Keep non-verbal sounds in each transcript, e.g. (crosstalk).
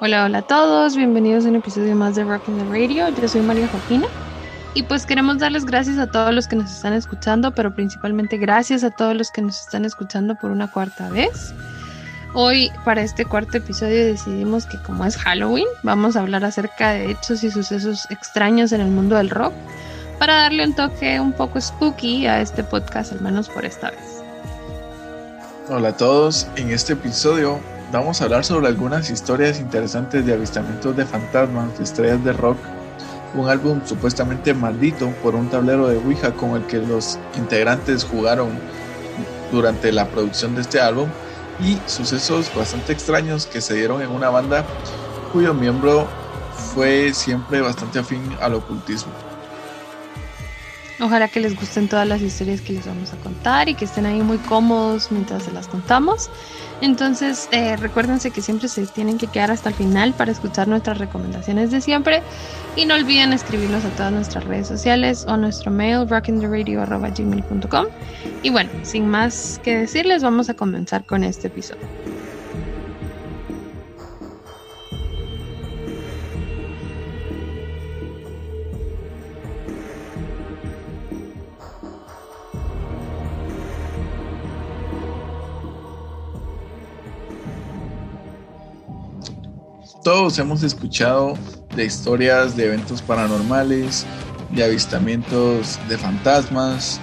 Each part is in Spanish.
Hola, hola a todos, bienvenidos a un episodio más de Rock in the Radio. Yo soy María Joaquina y pues queremos darles gracias a todos los que nos están escuchando, pero principalmente gracias a todos los que nos están escuchando por una cuarta vez. Hoy para este cuarto episodio decidimos que como es Halloween, vamos a hablar acerca de hechos y sucesos extraños en el mundo del rock para darle un toque un poco spooky a este podcast, al menos por esta vez. Hola a todos, en este episodio vamos a hablar sobre algunas historias interesantes de avistamientos de fantasmas, de estrellas de rock, un álbum supuestamente maldito por un tablero de Ouija con el que los integrantes jugaron durante la producción de este álbum y sucesos bastante extraños que se dieron en una banda cuyo miembro fue siempre bastante afín al ocultismo. Ojalá que les gusten todas las historias que les vamos a contar y que estén ahí muy cómodos mientras se las contamos. Entonces, eh, recuérdense que siempre se tienen que quedar hasta el final para escuchar nuestras recomendaciones de siempre. Y no olviden escribirnos a todas nuestras redes sociales o nuestro mail rockintherradio.gmail.com. Y bueno, sin más que decirles, vamos a comenzar con este episodio. Todos hemos escuchado de historias de eventos paranormales, de avistamientos de fantasmas,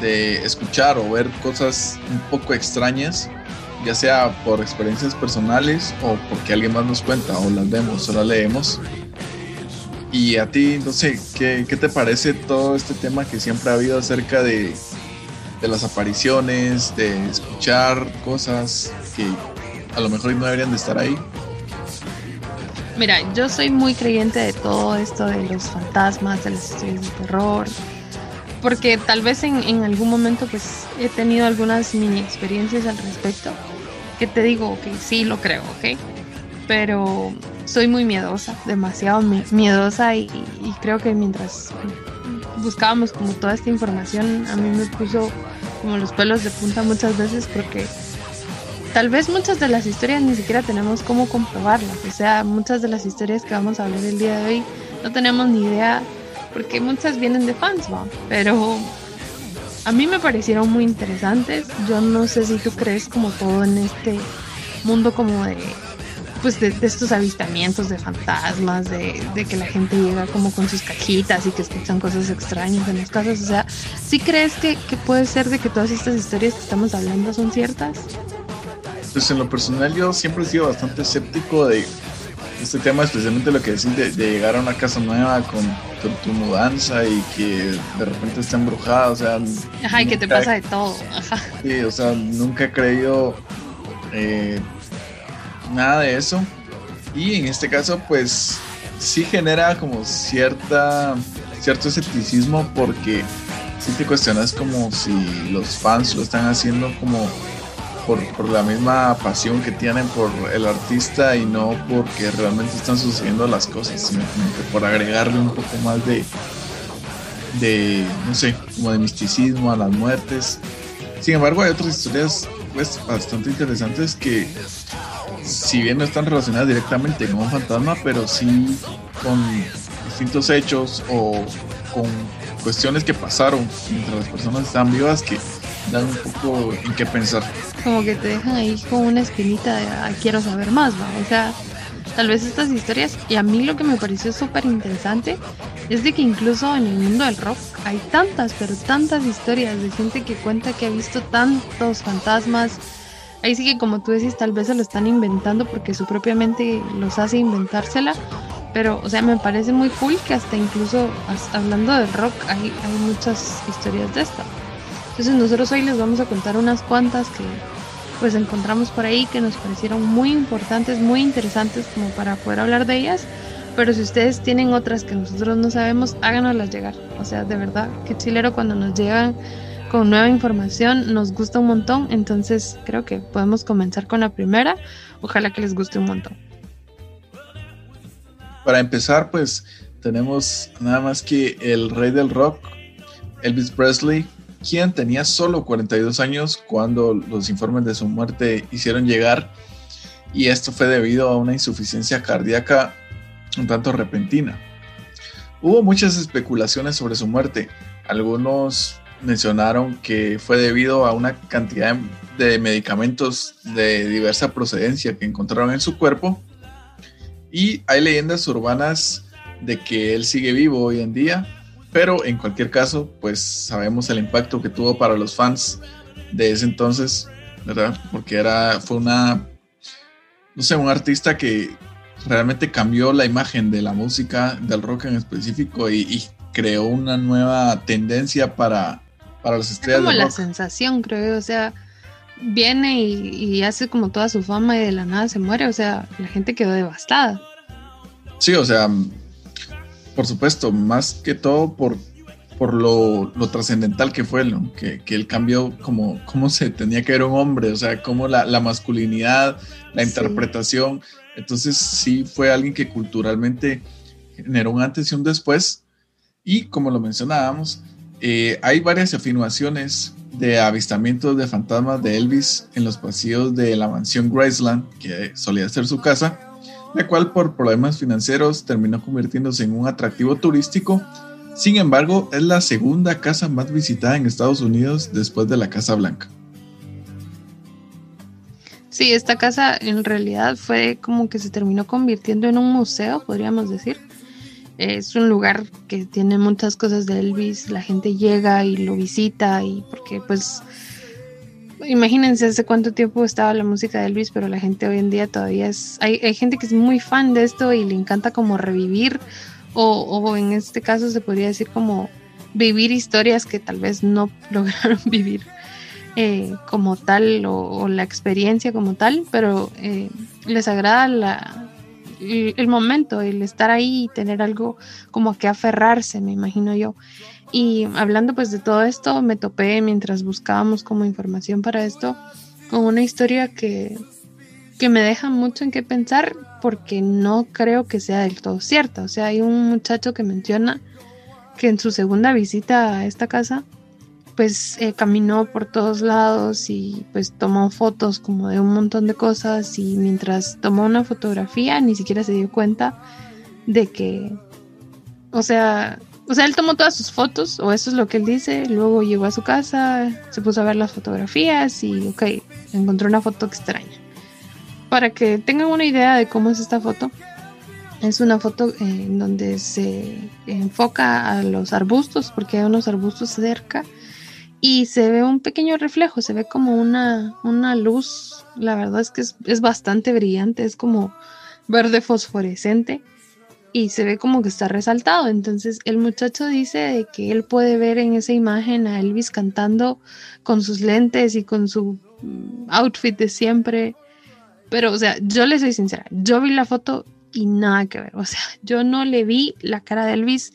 de escuchar o ver cosas un poco extrañas, ya sea por experiencias personales o porque alguien más nos cuenta o las vemos o las leemos. Y a ti, no sé, ¿qué, te parece todo este tema que siempre ha habido acerca de, de las apariciones, de escuchar cosas que a lo mejor no deberían de estar ahí? Mira, yo soy muy creyente de todo esto de los fantasmas, de las historias de terror, porque tal vez en, algún momento pues he tenido algunas mini experiencias al respecto, que te digo que sí lo creo, ¿ok? Pero soy muy miedosa, demasiado miedosa y, y creo que mientras buscábamos como toda esta información, a mí me puso como los pelos de punta muchas veces porque tal vez muchas de las historias ni siquiera tenemos cómo comprobarlas. O sea, muchas de las historias que vamos a hablar el día de hoy no tenemos ni idea, porque muchas vienen de fans, ¿va? Pero a mí me parecieron muy interesantes. Yo no sé si tú crees como todo en este mundo como de pues de, estos avistamientos de fantasmas, de, que la gente llega como con sus cajitas y que escuchan cosas extrañas en las casas. O sea, ¿sí crees que, que puede ser de que todas estas historias que estamos hablando son ciertas? Pues en lo personal yo siempre he sido bastante escéptico de este tema, especialmente lo que decís de, llegar a una casa nueva con tu, mudanza y que de repente está embrujada, o sea... Ajá, y que te pasa de todo, ajá. Sí, o sea, nunca he creído eh, nada de eso. Y en este caso, pues sí genera como cierta cierto escepticismo porque sí te cuestionas como si los fans lo están haciendo como por, la misma pasión que tienen por el artista y no porque realmente están sucediendo las cosas, sino por agregarle un poco más de, de, no sé, como de misticismo a las muertes. Sin embargo, hay otras historias pues bastante interesantes que si bien no están relacionadas directamente con un fantasma, pero sí con distintos hechos o con cuestiones que pasaron mientras las personas están vivas que dan un poco en qué pensar. Como que te dejan ahí con una espinita de quiero saber más, ¿va? O sea, tal vez estas historias, y a mí lo que me pareció súper interesante es de que incluso en el mundo del rock hay tantas, pero tantas historias de gente que cuenta que ha visto tantos fantasmas. Ahí sí que como tú decís, tal vez se lo están inventando porque su propia mente los hace inventársela. Pero, o sea, me parece muy cool que hasta incluso hablando de rock hay, hay muchas historias de esta. Entonces nosotros hoy les vamos a contar unas cuantas que pues encontramos por ahí que nos parecieron muy importantes, muy interesantes como para poder hablar de ellas. Pero si ustedes tienen otras que nosotros no sabemos, háganoslas llegar. O sea, de verdad, que chilero cuando nos llegan con nueva información, nos gusta un montón. Entonces creo que podemos comenzar con la primera. Ojalá que les guste un montón. Para empezar, pues tenemos nada más que el rey del rock, Elvis Presley, quien tenía solo 42 años cuando los informes de su muerte hicieron llegar. y esto fue debido a una insuficiencia cardíaca un tanto repentina. Hubo muchas especulaciones sobre su muerte. Algunos mencionaron que fue debido a una cantidad de medicamentos de diversa procedencia que encontraron en su cuerpo. Y hay leyendas urbanas de que él sigue vivo hoy en día, pero en cualquier caso, pues sabemos el impacto que tuvo para los fans de ese entonces, ¿verdad? Porque era, fue una, no sé, un artista que realmente cambió la imagen de la música, del rock en específico y, creó una nueva tendencia para, para las estrellas. Es como la sensación, creo, o sea, viene y, y, hace como toda su fama y de la nada se muere, o sea, la gente quedó devastada. Sí, o sea, por supuesto, más que todo por, por lo, trascendental que fue, ¿no? que, que, él cambió como cómo se tenía que ver un hombre, o sea, como la, masculinidad, la interpretación. Entonces sí fue alguien que culturalmente generó un antes y un después. Y como lo mencionábamos, eh, hay varias afirmaciones de avistamientos de fantasmas de Elvis en los pasillos de la mansión Graceland, que solía ser su casa la cual por problemas financieros terminó convirtiéndose en un atractivo turístico. Sin embargo, es la segunda casa más visitada en Estados Unidos después de la Casa Blanca. Sí, esta casa en realidad fue como que se terminó convirtiendo en un museo, podríamos decir. Es un lugar que tiene muchas cosas de Elvis, la gente llega y lo visita y porque pues imagínense hace cuánto tiempo estaba la música de Elvis, pero la gente hoy en día todavía es, hay, gente que es muy fan de esto y le encanta como revivir o, en este caso se podría decir como vivir historias que tal vez no (laughs) lograron vivir eh, como tal o, la experiencia como tal, pero eh, les agrada la, el, el, momento, el estar ahí y tener algo como que aferrarse, me imagino yo. Y hablando pues de todo esto, me topé mientras buscábamos como información para esto con una historia que, que me deja mucho en qué pensar porque no creo que sea del todo cierta. O sea, hay un muchacho que menciona que en su segunda visita a esta casa pues eh, caminó por todos lados y pues tomó fotos como de un montón de cosas y mientras tomó una fotografía ni siquiera se dio cuenta de que, o sea, o sea, él tomó todas sus fotos, o eso es lo que él dice, luego llegó a su casa, se puso a ver las fotografías y, ok, encontró una foto extraña. Para que tengan una idea de cómo es esta foto, es una foto en donde se enfoca a los arbustos, porque hay unos arbustos cerca, y se ve un pequeño reflejo, se ve como una, una luz, la verdad es que es bastante brillante, es como verde fosforescente y se ve como que está resaltado. Entonces el muchacho dice que él puede ver en esa imagen a Elvis cantando con sus lentes y con su mm, outfit de siempre. Pero, o sea, yo le soy sincera, yo vi la foto y nada que ver. O sea, yo no le vi la cara de Elvis,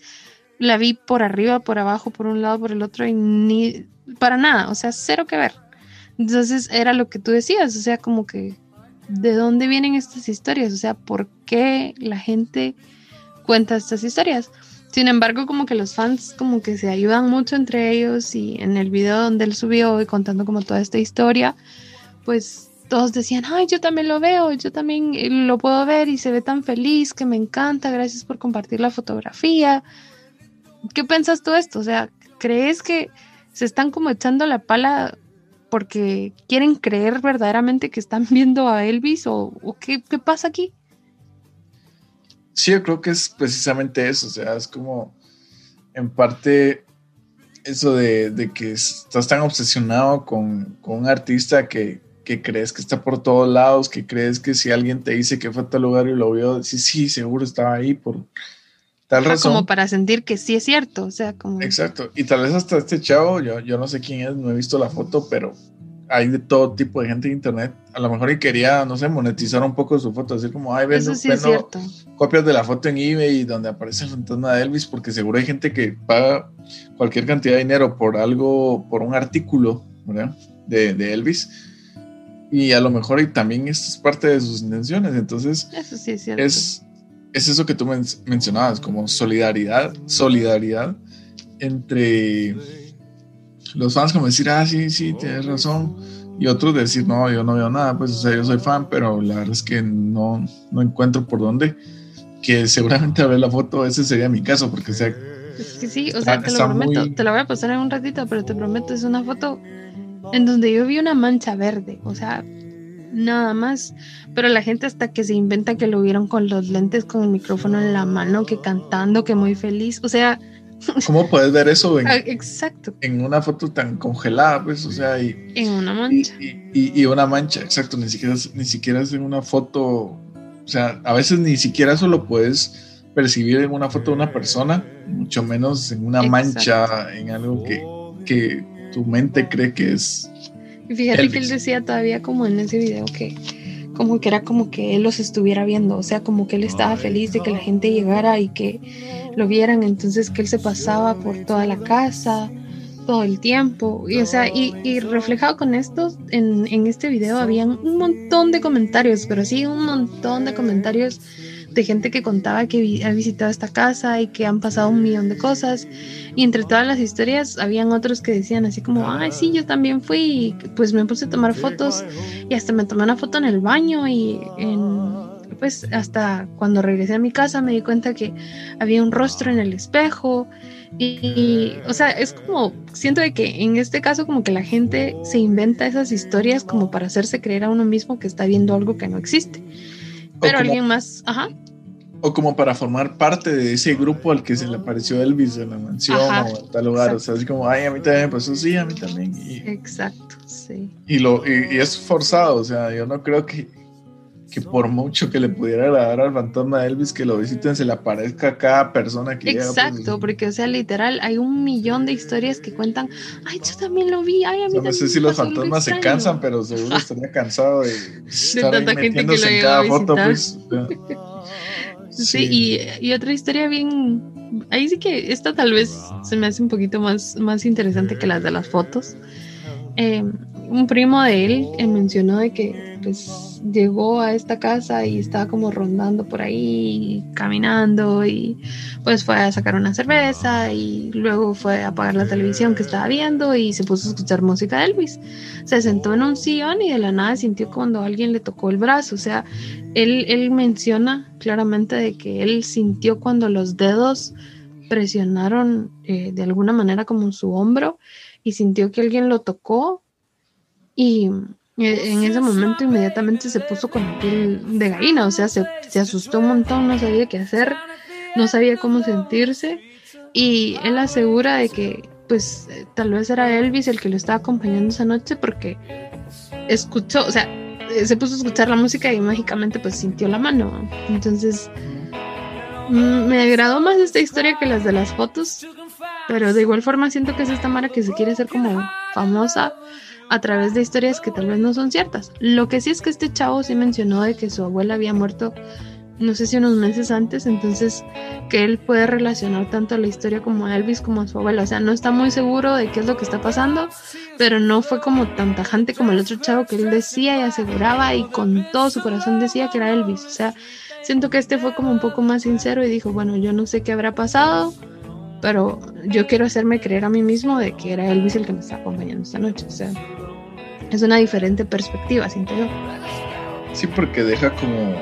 la vi por arriba, por abajo, por un lado, por el otro y ni para nada, o sea, cero que ver. Entonces era lo que tú decías, o sea, como que de dónde vienen estas historias, o sea, por qué la gente cuenta estas historias. Sin embargo, como que los fans como que se ayudan mucho entre ellos y en el video donde él subió y contando como toda esta historia, pues todos decían, ay, yo también lo veo, yo también eh, lo puedo ver y se ve tan feliz, que me encanta, gracias por compartir la fotografía. ¿Qué piensas tú esto? O sea, ¿crees que se están como echando la pala porque quieren creer verdaderamente que están (laughs) viendo a Elvis o, qué, qué pasa aquí? Sí, yo creo que es precisamente eso, o sea, es como en parte eso de, que estás tan obsesionado con, un artista que, crees que está por todos lados, que crees que si alguien te dice que fue a tal lugar y lo vio, sí, sí, seguro estaba ahí por tal razón. Como para sentir que sí es cierto, o sea, como... Exacto, y tal vez hasta este chavo, yo, yo no sé quién es, no he visto la foto, pero hay de todo tipo de gente en internet. A lo mejor y quería, no sé, monetizar un poco su foto, así como, ay, vendo, copias de la foto en eBay donde aparece el fantasma de Elvis, porque seguro hay gente que paga cualquier cantidad de dinero por algo, por un artículo, ¿verdad? De, de Elvis. Y a lo mejor y también esto es parte de sus intenciones. Entonces, eso sí es, cierto. es, es eso que tú mencionabas, como solidaridad, solidaridad entre los fans como decir, ah, sí, sí, tienes razón, y otros decir, no, yo no veo nada, pues o sea, yo soy fan, pero la verdad es que no, no encuentro por dónde, que (laughs) seguramente a ver la foto ese sería mi caso, porque o sea... sí, o sea, te lo prometo, te la voy a pasar en un ratito, pero te prometo, es una foto en donde yo vi una mancha verde, o sea, nada más, pero la gente hasta que se inventa que lo vieron con los lentes, con el micrófono en la mano, que cantando, que muy feliz, o sea... ¿Cómo puedes ver eso en, ah, exacto. en una foto tan congelada? Pues, o sea, y, en una mancha. Y, y, una mancha, exacto, ni siquiera, ni siquiera es en una foto, o sea, a veces ni siquiera eso lo puedes percibir en una foto de una persona, mucho menos en una mancha, en algo que, que tu mente cree que es y fíjate que él decía todavía como en ese video que como que era como que él los estuviera viendo, o sea, como que él estaba feliz de que la gente llegara y que lo vieran, entonces que él se pasaba por toda la casa todo el tiempo, y o sea, y, reflejado con esto, en, en este video habían un montón de comentarios, pero sí, un montón de comentarios de gente que contaba que ha visitado esta casa y que han pasado un millón de cosas. Y entre todas las historias, habían otros que decían así como, ay, sí, yo también fui, y pues me puse a tomar fotos y hasta me tomé una foto en el baño y pues hasta cuando regresé a mi casa me di cuenta que había un rostro en el espejo. Y, o sea, es como, siento de que en este caso como que la gente se inventa esas historias como para hacerse creer a uno mismo que está viendo algo que no existe. Pero alguien más, ajá. O como para formar parte de ese grupo al que se le apareció Elvis en la mansión o en tal lugar. O sea, así como, ay, a mí también me pasó, sí, a mí también. exacto, sí. Y, lo, y, es forzado, o sea, yo no creo que, que por mucho que le pudiera agradar al fantasma de Elvis que lo visiten, se le aparezca a cada persona que pues, Exacto, porque, o sea, literal, hay un millón de historias que cuentan, ay, yo también lo vi, ay, a mí No sé si los fantasmas se cansan, pero seguro (laughs) estaría cansado de, estar tanta gente que lo en cada foto, pues. (laughs) Sí, Y, otra historia bien, ahí sí que esta tal vez se me hace un poquito más, más interesante que las de las fotos. Eh, un primo de él eh, mencionó de que pues llegó a esta casa y estaba como rondando por ahí, caminando y pues fue a sacar una cerveza y luego fue a apagar la televisión que estaba viendo y se puso a escuchar música de Elvis. Se sentó en un sillón y de la nada sintió cuando alguien le tocó el brazo. O sea, él, él menciona claramente de que él sintió cuando los dedos presionaron eh, de alguna manera como su hombro y sintió que alguien lo tocó y en ese momento inmediatamente se puso con la piel de gallina, o sea, se, se asustó un montón, no sabía qué hacer, no sabía cómo sentirse y él asegura de que pues tal vez era Elvis el que lo estaba acompañando esa noche porque escuchó, o sea, se puso a escuchar la música y mágicamente pues sintió la mano. Entonces, mm, me agradó más esta historia que las de las fotos, pero de igual forma siento que es esta Mara que se quiere hacer como famosa a través de historias que tal vez no son ciertas. Lo que sí es que este chavo sí mencionó de que su abuela había muerto, no sé si unos meses antes, entonces que él puede relacionar tanto la historia como a Elvis como a su abuela. O sea, no está muy seguro de qué es lo que está pasando, pero no fue como tan tajante como el otro chavo que él decía y aseguraba y con todo su corazón decía que era Elvis. O sea, siento que este fue como un poco más sincero y dijo, bueno, yo no sé qué habrá pasado pero yo quiero hacerme creer a mí mismo de que era Elvis el que me está acompañando esta noche. O sea, es una diferente perspectiva, siento yo. Sí, porque deja como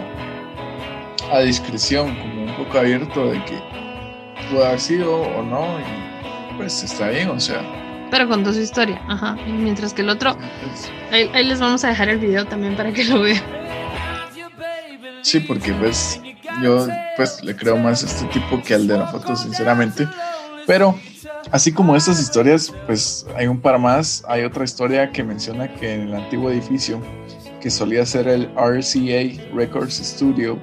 a discreción, como un poco abierto de que puede haber sido o no, y pues está bien, o sea. Pero contó su historia, ajá. mientras que el otro, ahí, ahí, les vamos a dejar el video también para que lo vean. Sí, porque pues yo pues le creo más a este tipo que al de la foto, sinceramente. Pero así como estas historias, pues hay un par más. Hay otra historia que menciona que en el antiguo edificio, que solía ser el RCA Records Studio,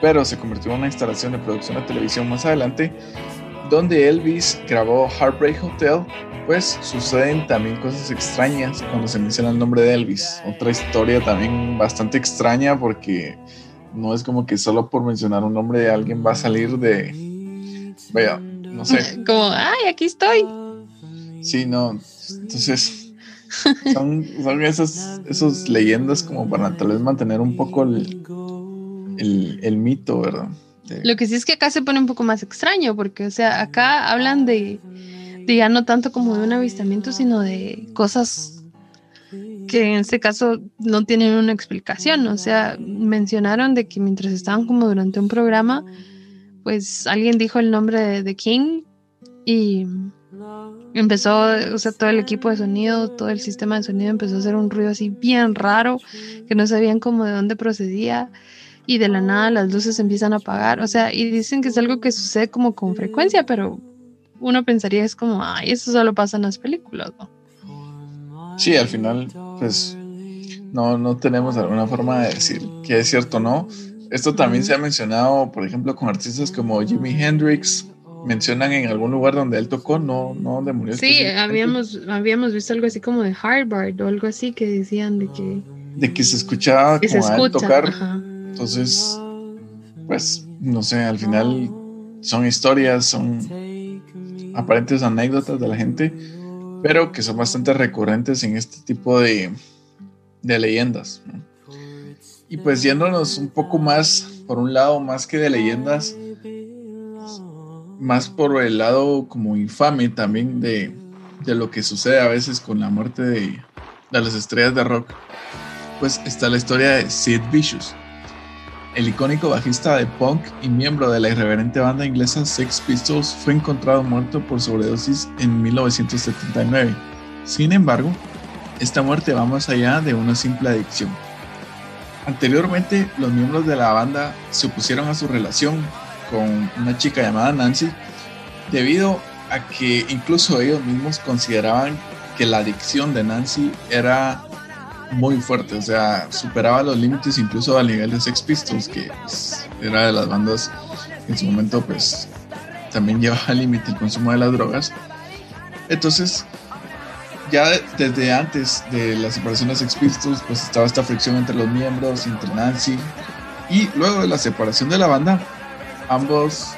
pero se convirtió en una instalación de producción de televisión más adelante, donde Elvis grabó Heartbreak Hotel, pues suceden también cosas extrañas cuando se menciona el nombre de Elvis. Otra historia también bastante extraña porque no es como que solo por mencionar un nombre de alguien va a salir de... Vaya, no sé. (laughs) Como, ay, aquí estoy. Sí, no. Entonces, son, son esas, esos leyendas como para tal vez mantener un poco el, el, mito, ¿verdad? Lo que sí es que acá se pone un poco más extraño, porque, o sea, acá hablan de, de ya no tanto como de un avistamiento, sino de cosas que en este caso no tienen una explicación. O sea, mencionaron de que mientras estaban como durante un programa, pues alguien dijo el nombre de, King y empezó, o sea, todo el equipo de sonido, todo el sistema de sonido empezó a hacer un ruido así bien raro, que no sabían cómo de dónde procedía y de la nada las luces empiezan a apagar. O sea, y dicen que es algo que sucede como con frecuencia, pero uno pensaría es como, ay, eso solo pasa en las películas, ¿no? Sí, al final, pues no, no tenemos alguna forma de decir que es cierto o no. Esto también se ha mencionado, por ejemplo, con artistas como Jimi Hendrix. Mencionan en algún lugar donde él tocó, no, no donde murió. Sí, habíamos, habíamos visto algo así como de Harvard o algo así que decían de que... De que se escuchaba como a él tocar. Entonces, pues, no sé, al final son historias, son aparentes anécdotas de la gente pero que son bastante recurrentes en este tipo de, de leyendas. Y pues yéndonos un poco más, por un lado, más que de leyendas, más por el lado como infame también de, de lo que sucede a veces con la muerte de, de las estrellas de rock, pues está la historia de Sid Vicious el icónico bajista de punk y miembro de la irreverente banda inglesa Sex Pistols fue encontrado muerto por sobredosis en 1979. Sin embargo, esta muerte va más allá de una simple adicción. Anteriormente, los miembros de la banda se opusieron a su relación con una chica llamada Nancy debido a que incluso ellos mismos consideraban que la adicción de Nancy era muy fuerte, o sea, superaba los límites incluso al nivel de Sex Pistols, que pues, era de las bandas que en su momento pues también llevaba al límite el consumo de las drogas. Entonces, ya desde antes de la separación de Sex Pistols, pues estaba esta fricción entre los miembros, entre Nancy, y luego de la separación de la banda, ambos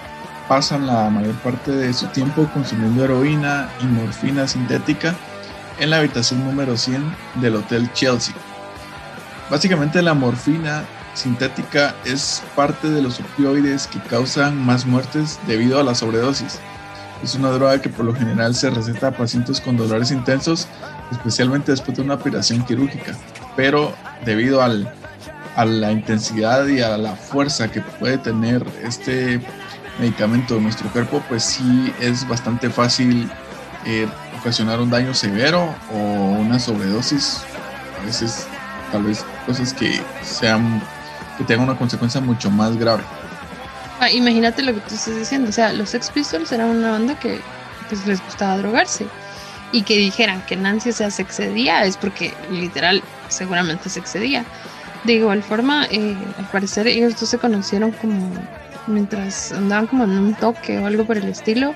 pasan la mayor parte de su tiempo consumiendo heroína y morfina sintética en la habitación número 100 del Hotel Chelsea. Básicamente la morfina sintética es parte de los opioides que causan más muertes debido a la sobredosis. Es una droga que por lo general se receta a pacientes con dolores intensos, especialmente después de una operación quirúrgica, pero debido al, a la intensidad y a la fuerza que puede tener este medicamento en nuestro cuerpo, pues sí es bastante fácil eh, ocasionar un daño severo o una sobredosis. A veces, tal vez cosas que sean que tengan una consecuencia mucho más grave. Ah, imagínate lo que tú estás diciendo. O sea, los Sex Pistols eran una banda que pues, les gustaba drogarse. Y que dijeran que Nancy se excedía es porque literal seguramente se excedía. De igual forma, eh, al parecer ellos dos se conocieron como mientras andaban como en un toque o algo por el estilo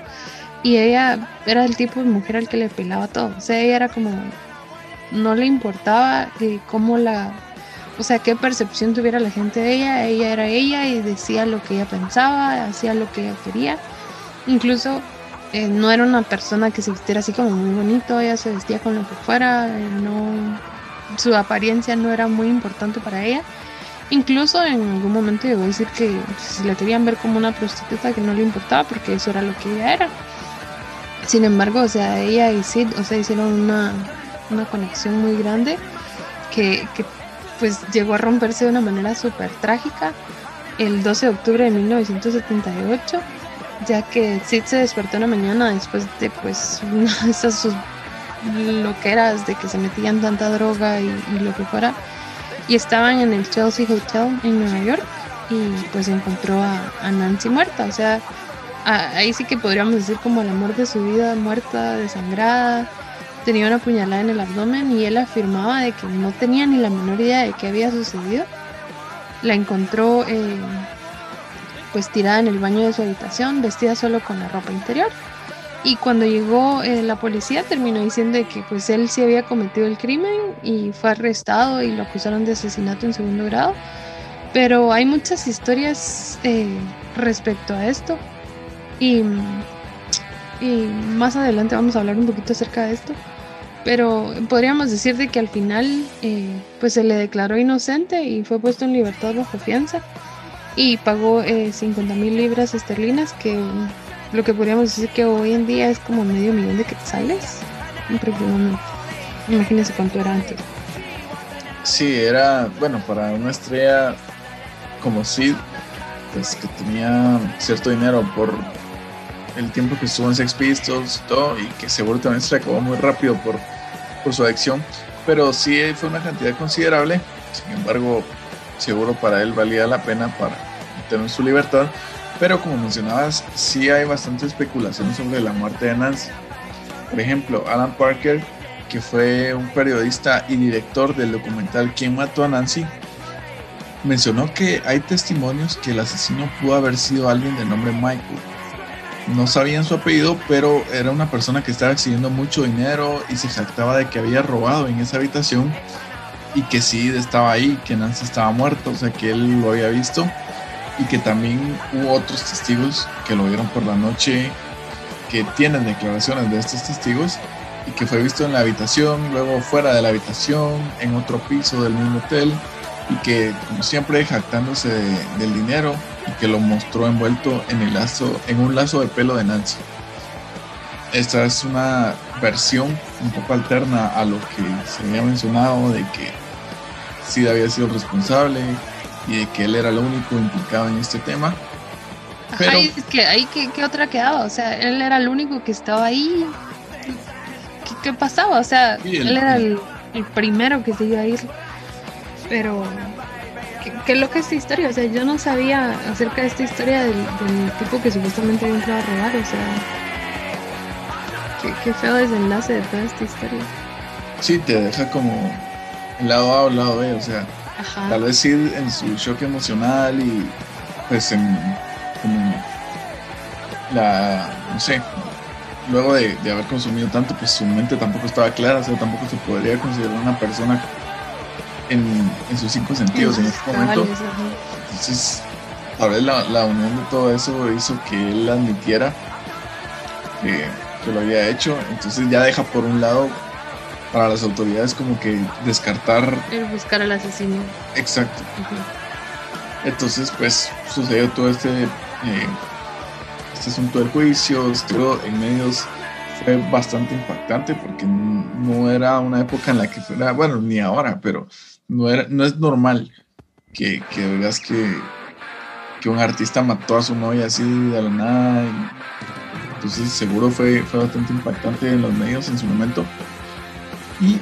y ella era el tipo de mujer al que le pelaba todo. O sea, ella era como. No le importaba de cómo la. O sea, qué percepción tuviera la gente de ella. Ella era ella y decía lo que ella pensaba, hacía lo que ella quería. Incluso eh, no era una persona que se vistiera así como muy bonito. Ella se vestía con lo que fuera. Eh, no, su apariencia no era muy importante para ella. Incluso en algún momento llegó a decir que si la querían ver como una prostituta que no le importaba porque eso era lo que ella era. Sin embargo, o sea, ella y Sid, o sea, hicieron una, conexión muy grande que, pues llegó a romperse de una manera súper trágica el 12 de octubre de 1978, ya que Sid se despertó una mañana después de pues esas sus loqueras de que se metían tanta droga y, lo que fuera, y estaban en el Chelsea Hotel en Nueva York y pues encontró a, a Nancy muerta, o sea, ahí sí que podríamos decir como el amor de su vida, muerta, desangrada, tenía una puñalada en el abdomen y él afirmaba de que no tenía ni la menor idea de qué había sucedido. La encontró eh, pues tirada en el baño de su habitación, vestida solo con la ropa interior. Y cuando llegó eh, la policía terminó diciendo que pues él sí había cometido el crimen y fue arrestado y lo acusaron de asesinato en segundo grado. Pero hay muchas historias eh, respecto a esto. Y, más adelante vamos a hablar un poquito acerca de esto. Pero podríamos decir de que al final eh, pues se le declaró inocente y fue puesto en libertad bajo fianza y pagó eh, 50 mil libras esterlinas, que lo que podríamos decir que hoy en día es como medio millón de quetzales. Imagínense cuánto era antes. Sí, era, bueno, para una estrella como Sid, pues que tenía cierto dinero por el tiempo que estuvo en Sex Pistols y todo, y que seguro también se acabó muy rápido por, por su adicción, pero sí fue una cantidad considerable, sin embargo, seguro para él valía la pena para tener su libertad, pero como mencionabas, sí hay bastante especulación sobre la muerte de Nancy. Por ejemplo, Alan Parker, que fue un periodista y director del documental ¿Quién mató a Nancy? mencionó que hay testimonios que el asesino pudo haber sido alguien de nombre Michael no sabían su apellido, pero era una persona que estaba exigiendo mucho dinero y se jactaba de que había robado en esa habitación y que Sid estaba ahí, que Nancy estaba muerto, o sea que él lo había visto y que también hubo otros testigos que lo vieron por la noche, que tienen declaraciones de estos testigos y que fue visto en la habitación, luego fuera de la habitación, en otro piso del mismo hotel y que como siempre jactándose del dinero y que lo mostró envuelto en el lazo en un lazo de pelo de Nancy. Esta es una versión un poco alterna a lo que se había mencionado de que Sid había sido responsable y de que él era el único implicado en este tema. Pero, es que ahí ¿qué, otra quedaba, o sea, él era el único que estaba ahí. ¿Qué, pasaba? O sea, él era el, el primero que se iba a ir pero ¿qué, es lo que es esta historia? O sea, yo no sabía acerca de esta historia del, tipo que supuestamente había entrado a robar, o sea, qué, qué feo desenlace de toda esta historia. Sí, te deja como lado A o lado B, o sea, tal vez ir en su shock emocional y pues en como la, no sé, luego de, de, haber consumido tanto, pues su mente tampoco estaba clara, o sea, tampoco se podría considerar una persona en, sus cinco sentidos en este momento. Entonces, tal vez la, la, unión de todo eso hizo que él admitiera que, lo había hecho. Entonces ya deja por un lado para las autoridades como que descartar... El buscar al asesino. Exacto. Entonces pues sucedió todo este, eh, este asunto del juicio, estuvo en medios fue bastante impactante porque no era una época en la que fuera, bueno, ni ahora, pero no, era, no es normal que, que veas que, que un artista mató a su novia así de la nada. entonces seguro fue, fue bastante impactante en los medios en su momento. Y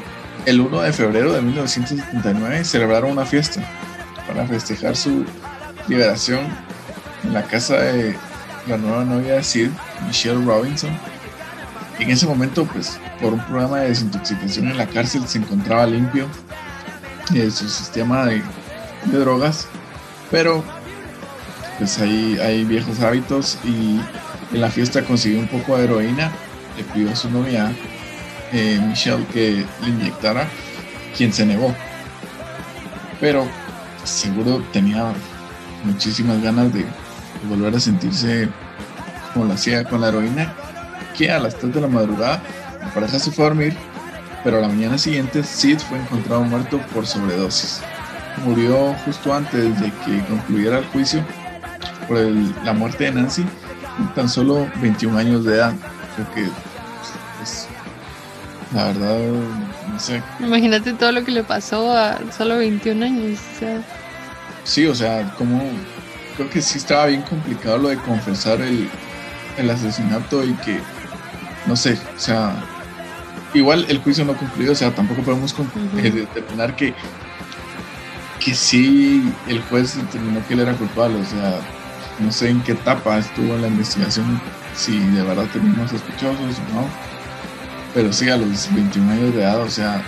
el 1 de febrero de 1979 celebraron una fiesta para festejar su liberación en la casa de la nueva novia de Sid, Michelle Robinson. En ese momento, pues, por un programa de desintoxicación en la cárcel se encontraba limpio su sistema de, drogas, pero pues ahí hay viejos hábitos y en la fiesta consiguió un poco de heroína, le pidió a su novia eh, Michelle que le inyectara, quien se negó. Pero seguro tenía muchísimas ganas de, volver a sentirse como lo hacía con la heroína, que a las 3 de la madrugada la pareja se fue a dormir pero a la mañana siguiente Sid fue encontrado muerto por sobredosis. Murió justo antes de que concluyera el juicio por la muerte de Nancy, tan solo 21 años de edad. Creo que, pues, la verdad, no sé. Imagínate todo lo que le pasó a solo 21 años. Sí, o sea, como creo que sí estaba bien complicado lo de confesar el, el asesinato y que, no sé, o sea, igual el juicio no concluyó, o sea, tampoco podemos eh, determinar que, que sí el juez determinó que él era culpable, o sea, no sé en qué etapa estuvo la investigación, si de verdad teníamos sospechosos o no, pero sí a los 21 años de edad, o sea,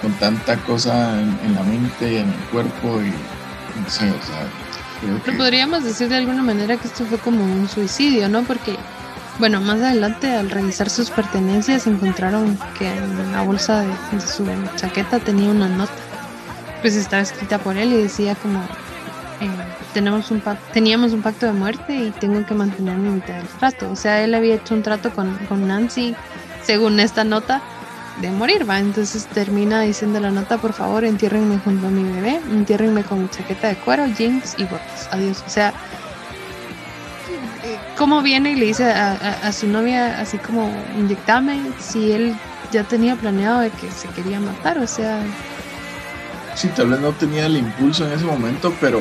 con tanta cosa en, la mente y en el cuerpo y no sé, o sea... Pero podríamos decir de alguna manera que esto fue como un suicidio, ¿no? Porque bueno, más adelante al revisar sus pertenencias encontraron que en la bolsa de, su chaqueta tenía una nota. Pues estaba escrita por él y decía como eh, tenemos un teníamos un pacto de muerte y tengo que mantener mi mitad del trato. O sea, él había hecho un trato con, con Nancy, según esta nota, de morir, ¿va? Entonces termina diciendo la nota, por favor, entiérrenme junto a mi bebé, entiérrenme con mi chaqueta de cuero, jeans y botas. Adiós. O sea, cómo viene y le dice a, su novia así como inyectame si él ya tenía planeado de que se quería matar, o sea, sí, tal vez no tenía el impulso en ese momento, pero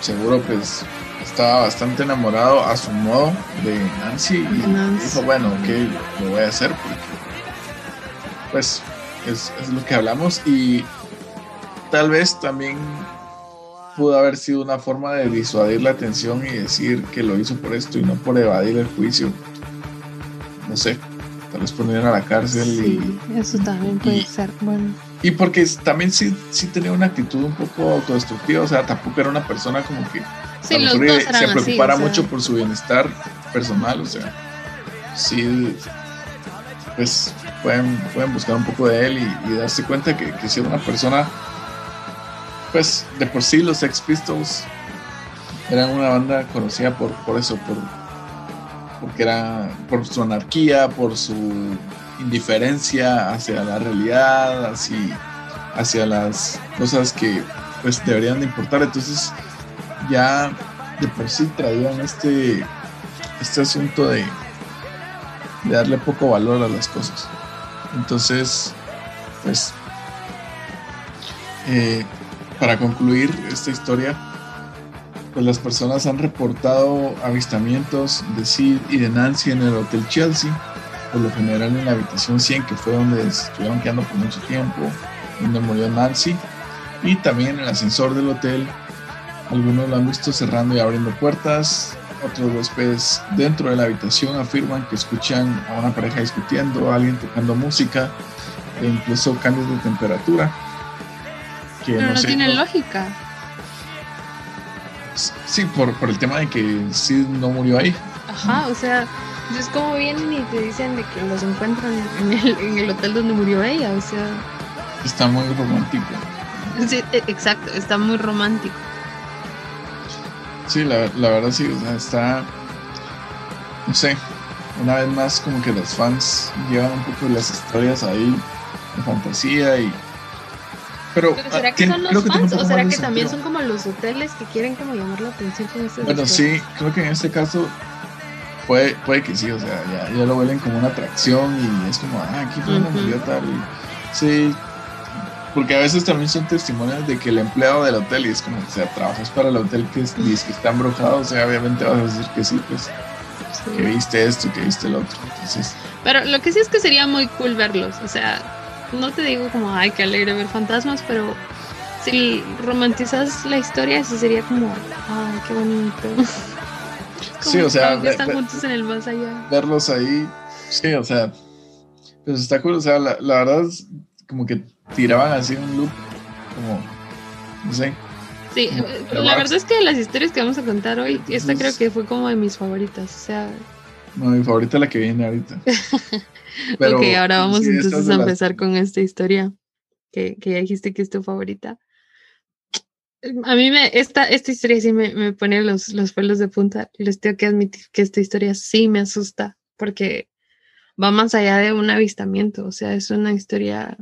seguro pues estaba bastante enamorado a su modo de Nancy y dijo, bueno, ok, lo voy a hacer porque pues es, es lo que hablamos y tal vez también pudo haber sido una forma de disuadir la atención y decir que lo hizo por esto y no por evadir el juicio. No sé, tal vez poner a la cárcel sí, y... Eso también puede ser, bueno. Y porque también sí, sí tenía una actitud un poco autodestructiva, o sea, tampoco era una persona como que sí, los se preocupara mucho por su bienestar personal, o sea, sí, pues pueden, pueden buscar un poco de él y, darse cuenta que, que si era una persona pues de por sí los Sex Pistols eran una banda conocida por, por eso, por porque era por su anarquía, por su indiferencia hacia la realidad, así, hacia las cosas que pues deberían de importar. Entonces ya de por sí traían este, este asunto de, de darle poco valor a las cosas. Entonces, pues eh, para concluir esta historia, pues las personas han reportado avistamientos de Sid y de Nancy en el Hotel Chelsea, por lo general en la habitación 100, que fue donde estuvieron quedando por mucho tiempo, donde murió Nancy, y también en el ascensor del hotel. Algunos lo han visto cerrando y abriendo puertas, otros huéspedes dentro de la habitación afirman que escuchan a una pareja discutiendo, a alguien tocando música e incluso cambios de temperatura. Pero no, tiene lógica. Sí, por, por el tema de que Sid no murió ahí. Ajá, o sea, es como vienen y te dicen de que los encuentran en el, en el hotel donde murió ella, o sea. Está muy romántico. Sí, e, exacto, está muy romántico. Sí, la, la verdad sí, o sea, está. No sé, una vez más, como que los fans llevan un poco las historias ahí de fantasía y pero, ¿será ah, que son los fans o será que también son como los hoteles que quieren como llamar la atención con este Bueno, sí, creo que en este caso puede, puede que sí, o sea, ya, ya lo vuelven como una atracción y es como, ah, aquí fue una uh tal. Y, sí, porque a veces también son testimonios de que el empleado del hotel, y es como, o sea, trabajas para el hotel que, es, que está embrujado, o sea, obviamente vas a decir que sí, pues, que viste esto, que viste el otro. Entonces, Pero lo que sí es que sería muy cool verlos, o sea, no te digo como, ay, qué alegre ver fantasmas, pero si romantizas la historia, eso sería como, ay, qué bonito. (laughs) sí, o sea, están juntos en el más allá. Verlos ahí, sí, o sea, pues está cool, o sea, la, la verdad es como que tiraban así un loop, como, no sé. Sí, la verdad es que las historias que vamos a contar hoy, esta creo que fue como de mis favoritas, o sea... No, mi favorita es la que viene ahorita. (laughs) ok, ahora vamos entonces a empezar con esta historia que, que, ya dijiste que es tu favorita. A mí me, esta, esta historia sí me, me pone los, los pelos de punta. Les tengo que admitir que esta historia sí me asusta porque va más allá de un avistamiento. O sea, es una historia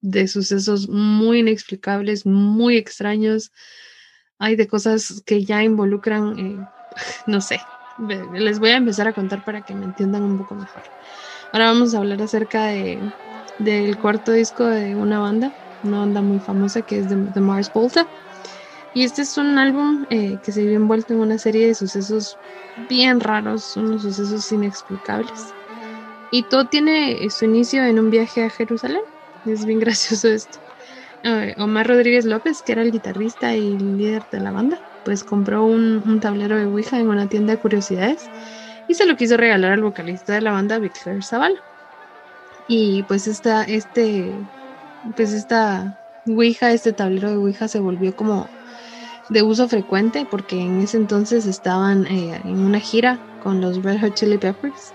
de sucesos muy inexplicables, muy extraños. Hay de cosas que ya involucran, eh, (laughs) no sé, les voy a empezar a contar para que me entiendan un poco mejor. Ahora vamos a hablar acerca de, del cuarto disco de una banda, una banda muy famosa que es The, Mars Volta. Y este es un álbum eh, que se vio envuelto en una serie de sucesos bien raros, unos sucesos inexplicables. Y todo tiene su inicio en un viaje a Jerusalén. Es bien (laughs) gracioso esto. Eh, Omar Rodríguez López, que era el guitarrista y líder de la banda, pues compró un, un tablero de Ouija en una tienda de curiosidades y se lo quiso regalar al vocalista de la banda, Víctor Zavala. Y pues esta, este, pues esta Ouija, este tablero de Ouija se volvió como de uso frecuente porque en ese entonces estaban eh, en una gira con los Red Hot Chili Peppers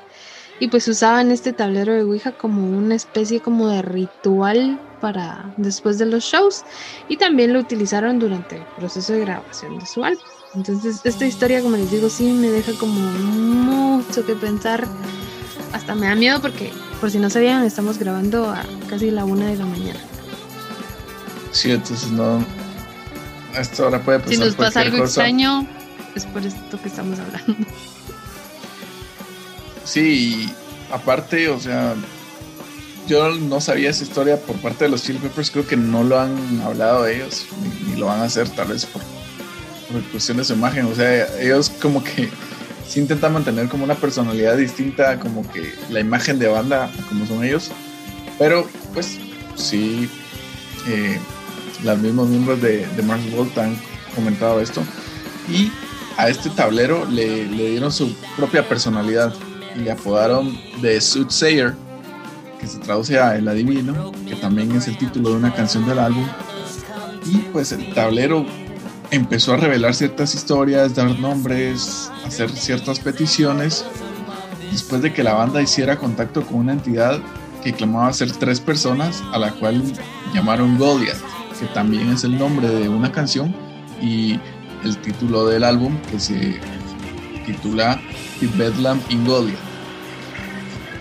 y pues usaban este tablero de Ouija como una especie como de ritual para después de los shows y también lo utilizaron durante el proceso de grabación de su álbum. Entonces, esta historia, como les digo, sí me deja como mucho que pensar. Hasta me da miedo porque, por si no sabían, estamos grabando a casi la una de la mañana. Sí, entonces no. A esta hora puede pasar. Si nos pasa algo extraño, es por esto que estamos hablando. Sí, y aparte, o sea, yo no sabía esa historia por parte de los Chili Peppers, creo que no lo han hablado ellos, ni, lo van a hacer tal vez por, por, cuestión de su imagen, o sea, ellos como que (laughs) sí intentan mantener como una personalidad distinta, como que la imagen de banda, como son ellos, pero pues sí, eh, los mismos miembros de, de Mars Volta han comentado esto, y a este tablero le, dieron su propia personalidad y le apodaron The Soothsayer, que se traduce a El Adivino, que también es el título de una canción del álbum. Y pues el tablero empezó a revelar ciertas historias, dar nombres, hacer ciertas peticiones, después de que la banda hiciera contacto con una entidad que clamaba ser tres personas, a la cual llamaron Goliath, que también es el nombre de una canción y el título del álbum que se titula The Bedlam in Goliath.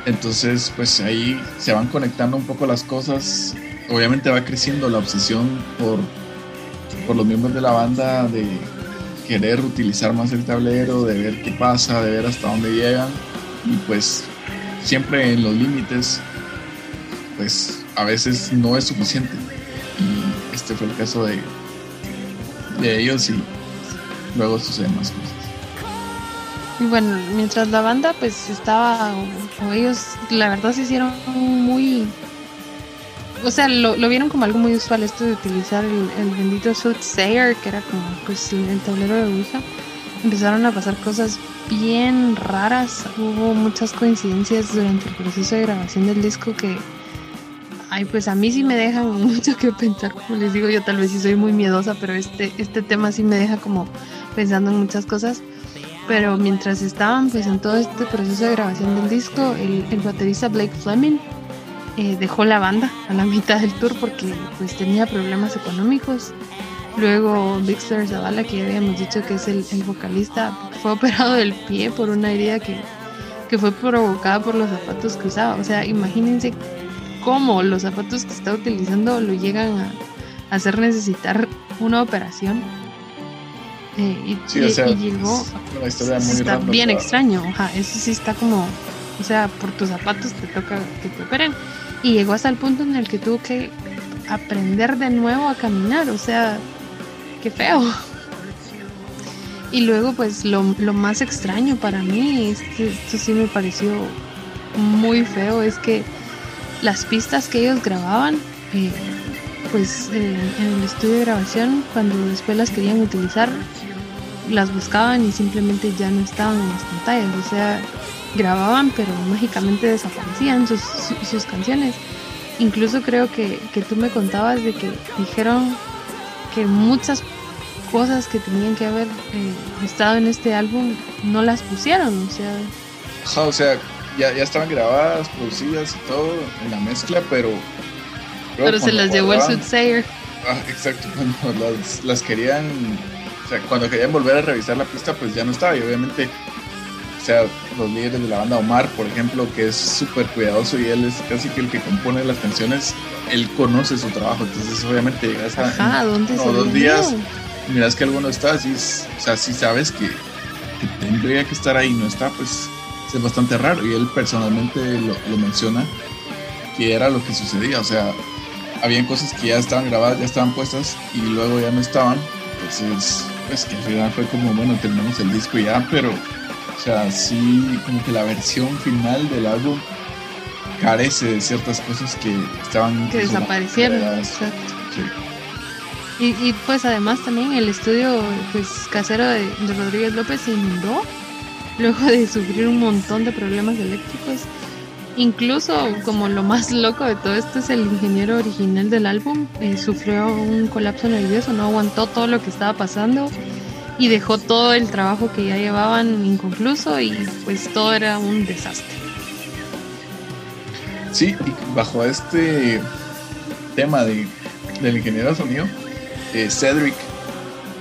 Entonces, pues ahí se van conectando un poco las cosas. Obviamente va creciendo la obsesión por, por los miembros de la banda de querer utilizar más el tablero, de ver qué pasa, de ver hasta dónde llegan. Y pues siempre en los límites, pues a veces no es suficiente. Y este fue el caso de, de ellos y luego suceden más. Y bueno, mientras la banda pues estaba, o, ellos la verdad se hicieron muy, o sea, lo, vieron como algo muy usual esto de utilizar el, bendito Soothsayer, que era como pues el tablero de Ouija. Empezaron a pasar cosas bien raras, hubo muchas coincidencias durante el proceso de grabación del disco que, ay, pues a mí sí me dejan (laughs) mucho que pensar, como les digo, yo tal vez sí soy muy miedosa, pero este, este tema sí me deja como pensando en muchas cosas pero mientras estaban pues en todo este proceso de grabación del disco, el, el baterista Blake Fleming eh, dejó la banda a la (laughs) mitad del tour porque pues tenía problemas económicos. Luego Victor Zavala, que ya habíamos dicho que es el, el, vocalista, fue operado del pie por una herida que, que fue provocada por los zapatos que usaba. O sea, imagínense cómo los zapatos que está utilizando lo llegan a hacer necesitar una operación. Eh, y, llegó. está bien extraño, eso sí está como. O sea, por tus zapatos te toca que te operen. Y llegó hasta el punto en el que tuvo que aprender de nuevo a caminar, o sea, qué feo. Y luego, pues, lo, más extraño para mí, es que esto sí me pareció muy feo, es que las pistas que ellos grababan, eh, pues en el estudio de grabación, cuando después las querían utilizar, las buscaban y simplemente ya no estaban en las pantallas. O sea, grababan pero mágicamente desaparecían sus, sus canciones. Incluso creo que, que, tú me contabas de que dijeron que muchas cosas que tenían que haber eh, estado en este álbum no las pusieron. O sea, o sea ya, ya estaban grabadas, producidas y todo en la mezcla, pero... Pero se las llevó el Soothsayer. Ah, exacto, (laughs) cuando las, las querían o sea, cuando querían volver a revisar la pista, pues ya no estaba. Y obviamente, o sea, los líderes de la banda, Omar, por ejemplo, que es súper cuidadoso y él es casi que el que compone las canciones, él conoce su trabajo. Entonces, obviamente, llegas a. Ajá, ¿dónde dos días, miras que alguno está, así, o sea, si sabes que, que, tendría que estar ahí y no está, pues es bastante raro. Y él personalmente lo, lo menciona, que era lo que sucedía. O sea, habían cosas que ya estaban grabadas, ya estaban puestas y luego ya no estaban. Entonces, pues que al final fue como, bueno, terminamos el disco ya, pero, o sea, sí, como que la versión final del álbum carece de ciertas cosas que estaban... Que desaparecieron, exacto. Y, y, pues además también el estudio pues casero de, de Rodríguez López se inundó luego de sufrir un montón de problemas eléctricos Incluso como lo más loco de todo esto es el ingeniero original del álbum, eh, sufrió un colapso nervioso, no aguantó todo lo que estaba pasando y dejó todo el trabajo que ya llevaban inconcluso y pues todo era un desastre. Sí, y bajo este tema de, del ingeniero de sonido, eh, Cedric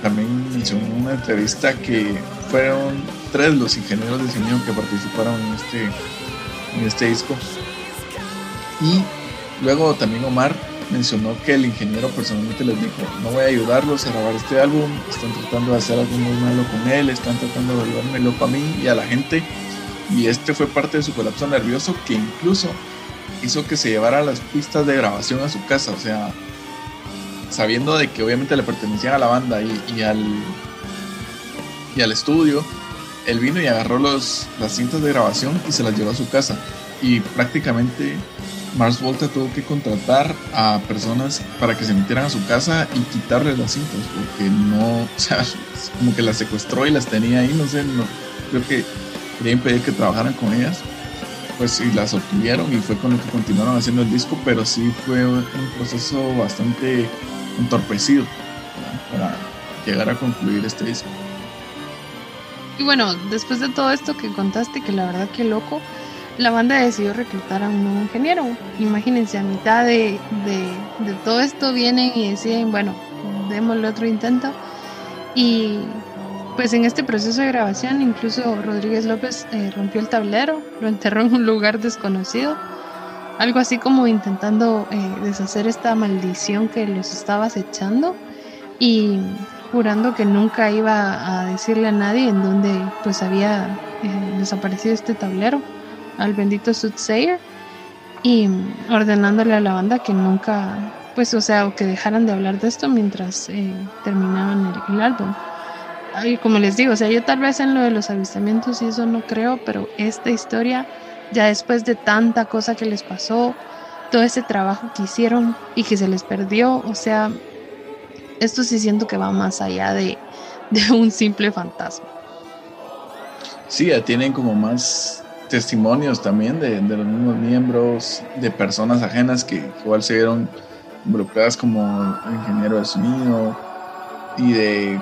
también en una entrevista que fueron tres los ingenieros de sonido que participaron en este en este disco. Y luego también Omar mencionó que el ingeniero personalmente les dijo, no voy a ayudarlos a grabar este álbum, están tratando de hacer algo muy malo con él, están tratando de volverme loco a mí y a la gente. Y este fue parte de su colapso nervioso que incluso hizo que se llevara las pistas de grabación a su casa, o sea, sabiendo de que obviamente le pertenecían a la banda y, al y al estudio, él vino y agarró los, las cintas de grabación y se las llevó a su casa. Y prácticamente Mars Volta tuvo que contratar a personas para que se metieran a su casa y quitarle las cintas, porque no, (laughs) o sea, como que las secuestró y las tenía ahí, no sé, no, creo que quería impedir que trabajaran con ellas. Pues sí, las obtuvieron y fue con lo que continuaron haciendo el disco, pero sí fue un proceso bastante entorpecido para llegar a concluir este disco. Y bueno, después de todo esto que contaste, que la verdad que loco, la banda decidió reclutar a un nuevo ingeniero. Imagínense, a mitad de, de, todo esto vienen y deciden, bueno, démosle otro intento. Y pues en este proceso de grabación, incluso Rodríguez López eh, rompió el tablero, lo enterró en un lugar desconocido, algo así como intentando eh, deshacer esta maldición que los estaba acechando y jurando que nunca iba a decirle a nadie en dónde pues había eh, desaparecido este tablero al bendito Soothsayer y ordenándole a la banda que nunca, pues, o sea, que dejaran de hablar de esto mientras eh, terminaban el, álbum. Y como les digo, o sea, yo tal vez en lo de los avistamientos y eso no creo, pero esta historia, ya después de tanta cosa que les pasó, todo ese trabajo que hicieron y que se les perdió, o sea, esto sí siento que va más allá de, de un simple fantasma. Sí, ya tienen como más testimonios también de, los mismos miembros, de personas ajenas que igual se vieron involucradas como ingeniero de sonido y de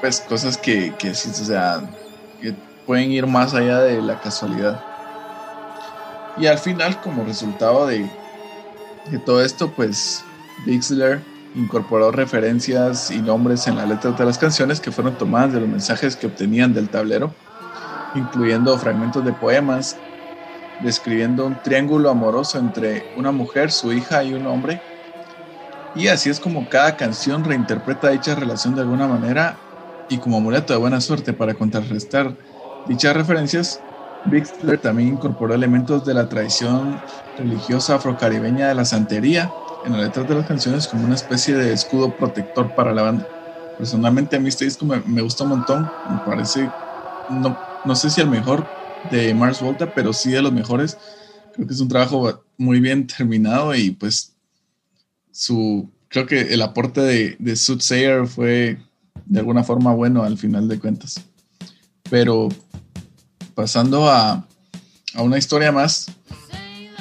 pues cosas que, que o sea, que pueden ir más allá de la casualidad. Y al final, como resultado de, de todo esto, pues Bixler incorporó referencias y nombres en la letra de las canciones que fueron tomadas de los mensajes que obtenían del tablero incluyendo fragmentos de poemas describiendo un triángulo amoroso entre una mujer, su hija y un hombre. Y así es como cada canción reinterpreta dicha relación de alguna manera y como amuleto de buena suerte para contrarrestar dichas referencias, Bixler también incorporó elementos de la tradición religiosa afrocaribeña de la santería en las letras de las canciones como una especie de escudo protector para la banda. Personalmente a mí este disco me, me gusta un montón, me parece no, no sé si el mejor de Mars Volta, pero sí de los mejores. Creo que es un trabajo muy bien terminado y pues su, creo que el aporte de, de Soothsayer fue de alguna forma bueno al final de cuentas. Pero pasando a, a una historia más,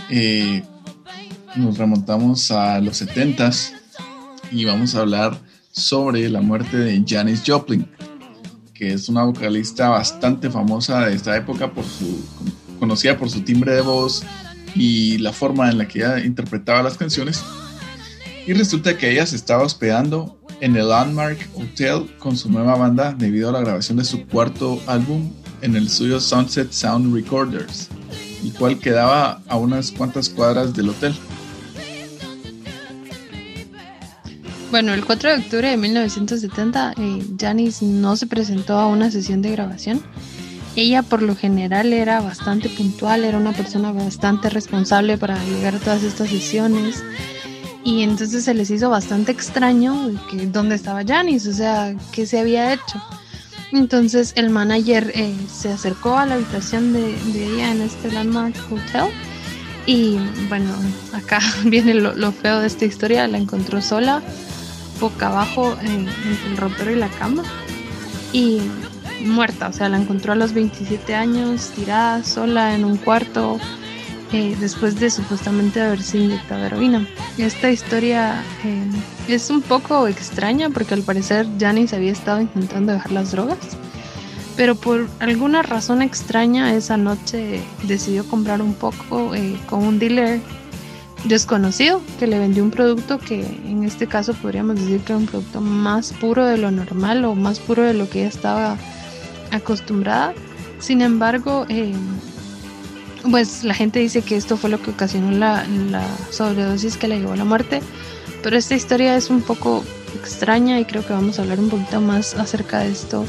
eh, nos remontamos a los 70s y vamos a hablar sobre la muerte de Janis Joplin que es una vocalista bastante famosa de esta época por su conocida por su timbre de voz y la forma en la que ella interpretaba las canciones. Y resulta que ella se estaba hospedando en el Landmark Hotel con su nueva banda debido a la grabación de su cuarto álbum en el estudio Sunset Sound Recorders, el cual quedaba a unas cuantas cuadras del hotel. Bueno, el 4 de octubre de 1970, eh, Janis no se presentó a una sesión de grabación. Ella por lo general era bastante puntual, era una persona bastante responsable para llegar a todas estas sesiones. Y entonces se les hizo bastante extraño que dónde estaba Janis, o sea, qué se había hecho. Entonces el manager eh, se acercó a la habitación de, ella en este Landmark Hotel. Y bueno, acá (laughs) viene lo, lo feo de esta historia, la encontró sola boca abajo en, el ropero y la cama y muerta, o sea, la encontró a los 27 años tirada sola en un cuarto eh, después de supuestamente haberse inyectado heroína. Esta historia eh, es un poco extraña porque al parecer Janice había estado intentando dejar las drogas, pero por alguna razón extraña esa noche decidió comprar un poco eh, con un dealer desconocido que le vendió un producto que en este caso podríamos decir que era un producto más puro de lo normal o más puro de lo que ella estaba acostumbrada. Sin embargo, eh, pues la gente dice que esto fue lo que ocasionó la, sobredosis que le llevó a la muerte. Pero esta historia es un poco extraña y creo que vamos a hablar un poquito más acerca de esto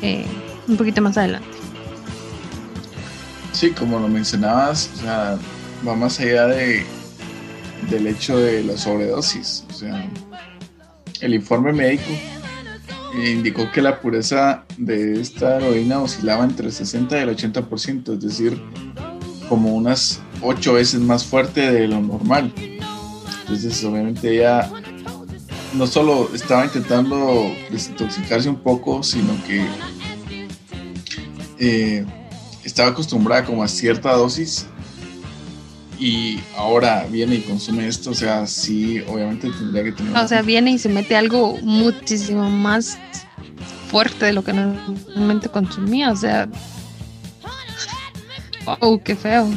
eh, un poquito más adelante. Sí, como lo mencionabas, va más allá de, del hecho de la sobredosis. O sea, el informe médico indicó que la pureza de esta heroína oscilaba entre el 60 y el 80%, es decir, como unas 8 veces más fuerte de lo normal. Entonces, obviamente ella no solo estaba intentando desintoxicarse un poco, sino que eh, estaba acostumbrada como a cierta dosis y ahora viene y consume esto, o sea, sí, obviamente tendría que tener... O sea, viene y se mete algo muchísimo más fuerte de lo que normalmente consumía, o sea... ¡Oh, qué feo!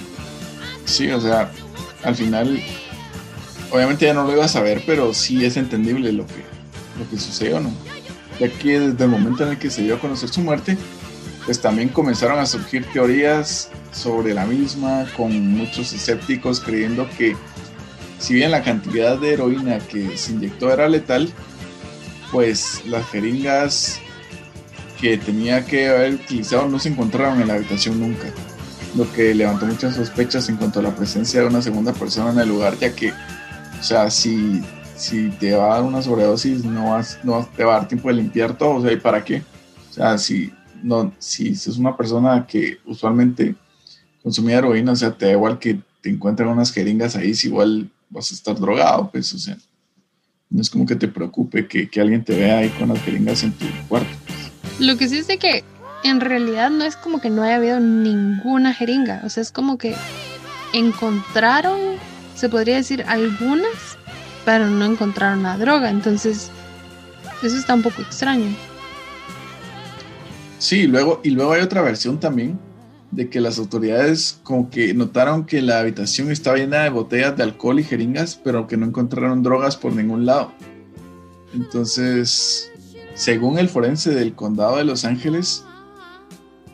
Sí, o sea, al final, obviamente ya no lo iba a saber, pero sí es entendible lo que, lo que sucedió, ¿no? Ya que desde el momento en el que se dio a conocer su muerte, pues también comenzaron a surgir teorías sobre la misma, con muchos escépticos creyendo que si bien la cantidad de heroína que se inyectó era letal, pues las jeringas que tenía que haber utilizado no se encontraron en la habitación nunca, lo que levantó muchas sospechas en cuanto a la presencia de una segunda persona en el lugar, ya que, o sea, si, si te va a dar una sobredosis, no, vas, no te va a dar tiempo de limpiar todo, o sea, ¿y para qué? O sea, si, no, si es una persona que usualmente consumía heroína, o sea, te da igual que te encuentren unas jeringas ahí, si igual vas a estar drogado, pues, o sea, no es como que te preocupe que, alguien te vea ahí con las jeringas en tu cuarto. Pues. Lo que sí es de que en realidad no es como que no haya habido ninguna jeringa, o sea, es como que encontraron, se podría decir, algunas, pero no encontraron la droga, entonces eso está un poco extraño. Sí, luego, y luego hay otra versión también de que las autoridades como que notaron que la habitación estaba llena de botellas de alcohol y jeringas, pero que no encontraron drogas por ningún lado. Entonces, según el forense del condado de Los Ángeles,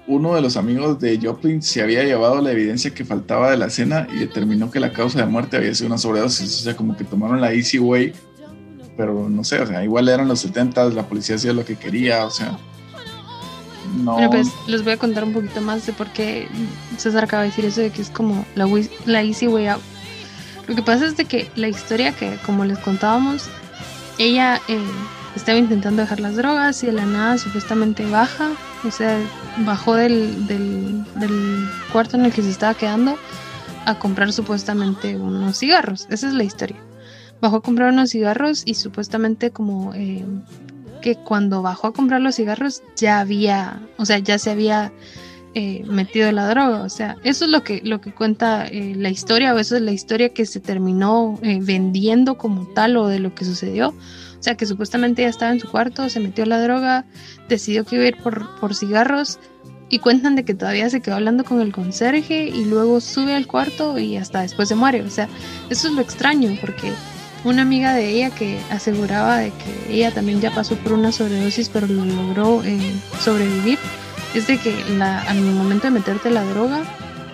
uno de los amigos de Joplin se había llevado la evidencia que faltaba de la escena y determinó que la causa de muerte había sido una sobredosis. O sea, como que tomaron la easy way, pero no sé, o sea, igual eran los 70, la policía hacía lo que quería, o sea, bueno, pues les voy a contar un poquito más de por qué César acaba de decir eso de que es como la, la easy way out. Lo que pasa es de que la historia que, como les contábamos, ella eh, estaba intentando dejar las drogas y de la nada supuestamente baja, o sea, bajó del, del, del cuarto en el que se estaba quedando a comprar supuestamente unos cigarros. Esa es la historia. Bajó a comprar unos cigarros y supuestamente como eh, que cuando bajó a comprar los cigarros ya había, o sea, ya se había eh, metido la droga. O sea, eso es lo que, lo que cuenta eh, la historia, o eso es la historia que se terminó eh, vendiendo como tal o de lo que sucedió. O sea, que supuestamente ya estaba en su cuarto, se metió la droga, decidió que iba a ir por, por cigarros y cuentan de que todavía se quedó hablando con el conserje y luego sube al cuarto y hasta después se muere. O sea, eso es lo extraño porque una amiga de ella que aseguraba de que ella también ya pasó por una sobredosis pero lo logró eh, sobrevivir es de que la, al momento de meterte la droga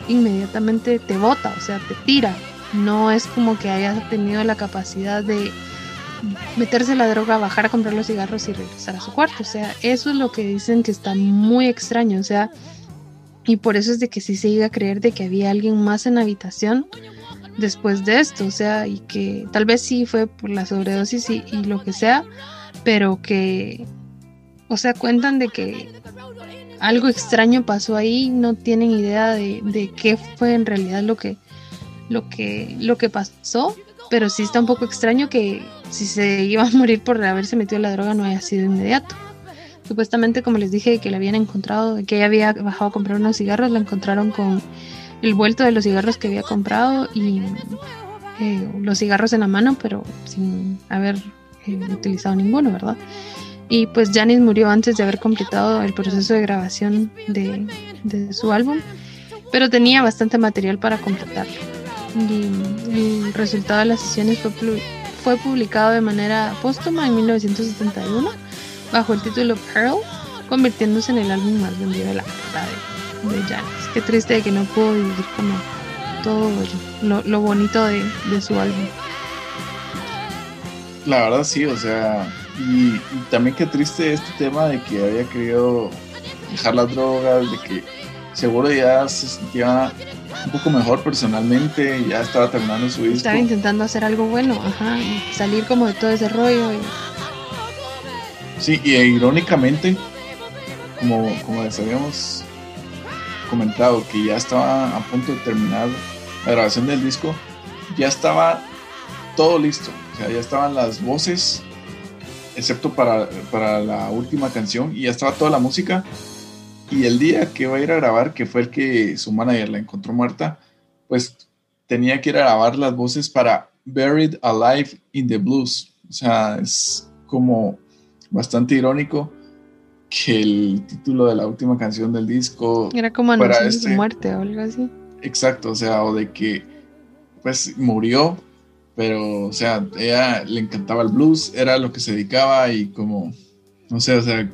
inmediatamente te bota, o sea, te tira. No es como que haya tenido la capacidad de meterse la droga, bajar a comprar los cigarros y regresar a su cuarto. O sea, eso es lo que dicen que está muy extraño. O sea, y por eso es de que sí se iba a creer de que había alguien más en la habitación después de esto, o sea, y que tal vez sí fue por la sobredosis y, lo que sea, pero que, o sea, cuentan de que algo extraño pasó ahí, no tienen idea de, qué fue en realidad lo que, lo que, lo que pasó, pero sí está un poco extraño que si se (laughs) iba a morir por haberse metido la droga no haya sido inmediato. Supuestamente, como les dije, que la habían encontrado, que ella había bajado a comprar unos cigarros, la encontraron con el vuelto de los cigarros que había comprado y eh, los cigarros en la mano, pero sin haber eh, utilizado ninguno, ¿verdad? Y pues Janis murió antes de haber completado el proceso de grabación de, su álbum, pero tenía bastante material para completarlo. Y el resultado de las sesiones fue, publicado de manera póstuma en 1971 bajo el título Pearl, convirtiéndose en el álbum más vendido de la carrera de Janis. Qué triste que no pudo vivir como todo lo, bonito de, su álbum. La verdad sí, o sea, y, también qué triste este tema de que había querido dejar las drogas, de que seguro ya se sentía un poco mejor personalmente, ya estaba terminando su disco. Estaba intentando hacer algo bueno, ajá, salir como de todo ese rollo. Sí, y irónicamente, como, como les habíamos comentado, que ya estaba a punto de terminar la grabación del disco, ya estaba todo listo, o sea, ya estaban las voces, excepto para, para la última canción, y ya estaba toda la música y el día que va a ir a grabar, que fue el que su manager la encontró muerta, pues tenía que ir a grabar las voces para Buried Alive in the Blues. O sea, es como bastante irónico que el título de la última canción del disco era como anunciando su este muerte o algo así. Exacto, o sea, o de que pues murió, pero o sea, ella le encantaba el blues, era lo que se dedicaba y como no sé, o sea,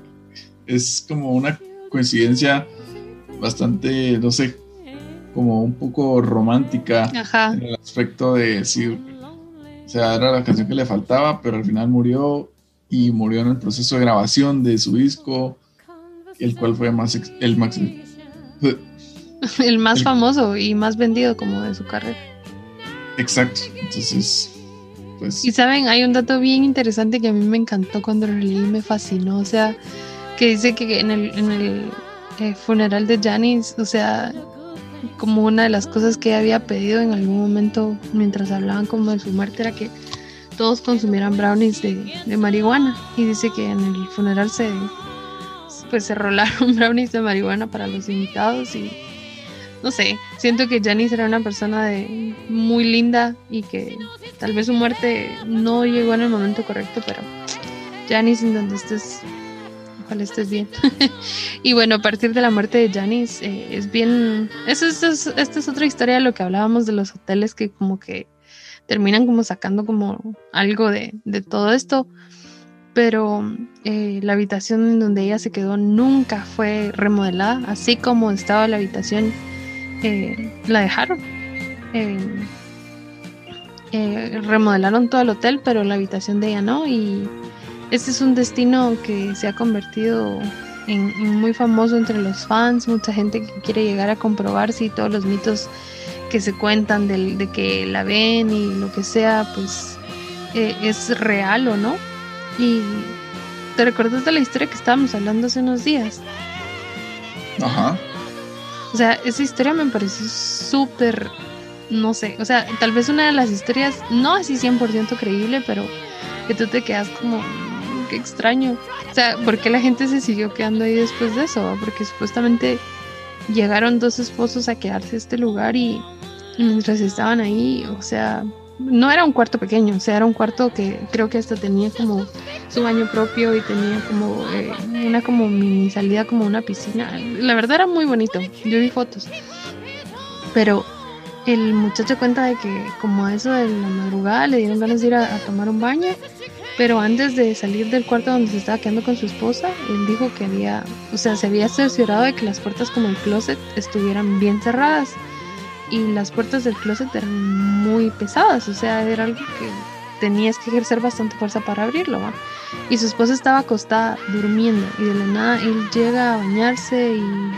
es como una coincidencia bastante, no sé, como un poco romántica en el aspecto de decir, o sea, era la canción que le faltaba, pero al final murió y murió en el proceso de grabación de su disco, el cual fue más (laughs) el más el más famoso y más vendido como de su carrera. Exacto, entonces pues y saben, hay un dato bien interesante que a mí me encantó cuando lo leí, me fascinó, o sea, que dice que en el, en el eh, funeral de Janis, o sea, como una de las cosas que había pedido en algún momento mientras hablaban como de su muerte era que todos consumieran brownies de, marihuana y dice que en el funeral se pues se rolaron (laughs) brownies de marihuana para los invitados y no sé, siento que Janis era una persona de, muy linda y que tal vez su muerte no llegó en el momento correcto, pero Janis en donde estés ojalá estés bien. (laughs) y bueno, a partir de la muerte de Janice, eh, es bien. Eso, esta es otra historia de lo que hablábamos de los hoteles que, como que terminan como sacando como algo de, todo esto. Pero eh, la habitación en donde ella se quedó nunca fue remodelada, así como estaba la habitación, eh, la dejaron. remodelaron todo el hotel, pero la habitación de ella no. Y este es un destino que se ha convertido en, muy famoso entre los fans, mucha gente que quiere llegar a comprobar si todos los mitos que se cuentan de, que la ven y lo que sea, pues eh, es real o no. Y te recuerdas de la historia que estábamos hablando hace unos días. Ajá. O sea, esa historia me pareció súper, no sé, o sea, tal vez una de las historias, no así 100% creíble, pero que tú te quedas como, qué extraño. O sea, ¿por qué la gente se siguió quedando ahí después de eso? Porque supuestamente llegaron dos esposos a quedarse a este lugar y mientras estaban ahí, o sea, no era un cuarto pequeño, o sea, era un cuarto que creo que hasta tenía como su baño propio y tenía como eh, una como mini salida como una piscina. La verdad era muy bonito, yo vi fotos. Pero el muchacho cuenta de que como a eso de la madrugada le dieron ganas de ir a tomar un baño pero antes de salir del cuarto donde se estaba quedando con su esposa, él dijo que había, o sea, se había cerciorado de que las puertas como el closet estuvieran bien cerradas. Y las puertas del closet eran muy pesadas, o sea, era algo que tenías que ejercer bastante fuerza para abrirlo. ¿va? Y su esposa estaba acostada durmiendo y de la nada él llega a bañarse y,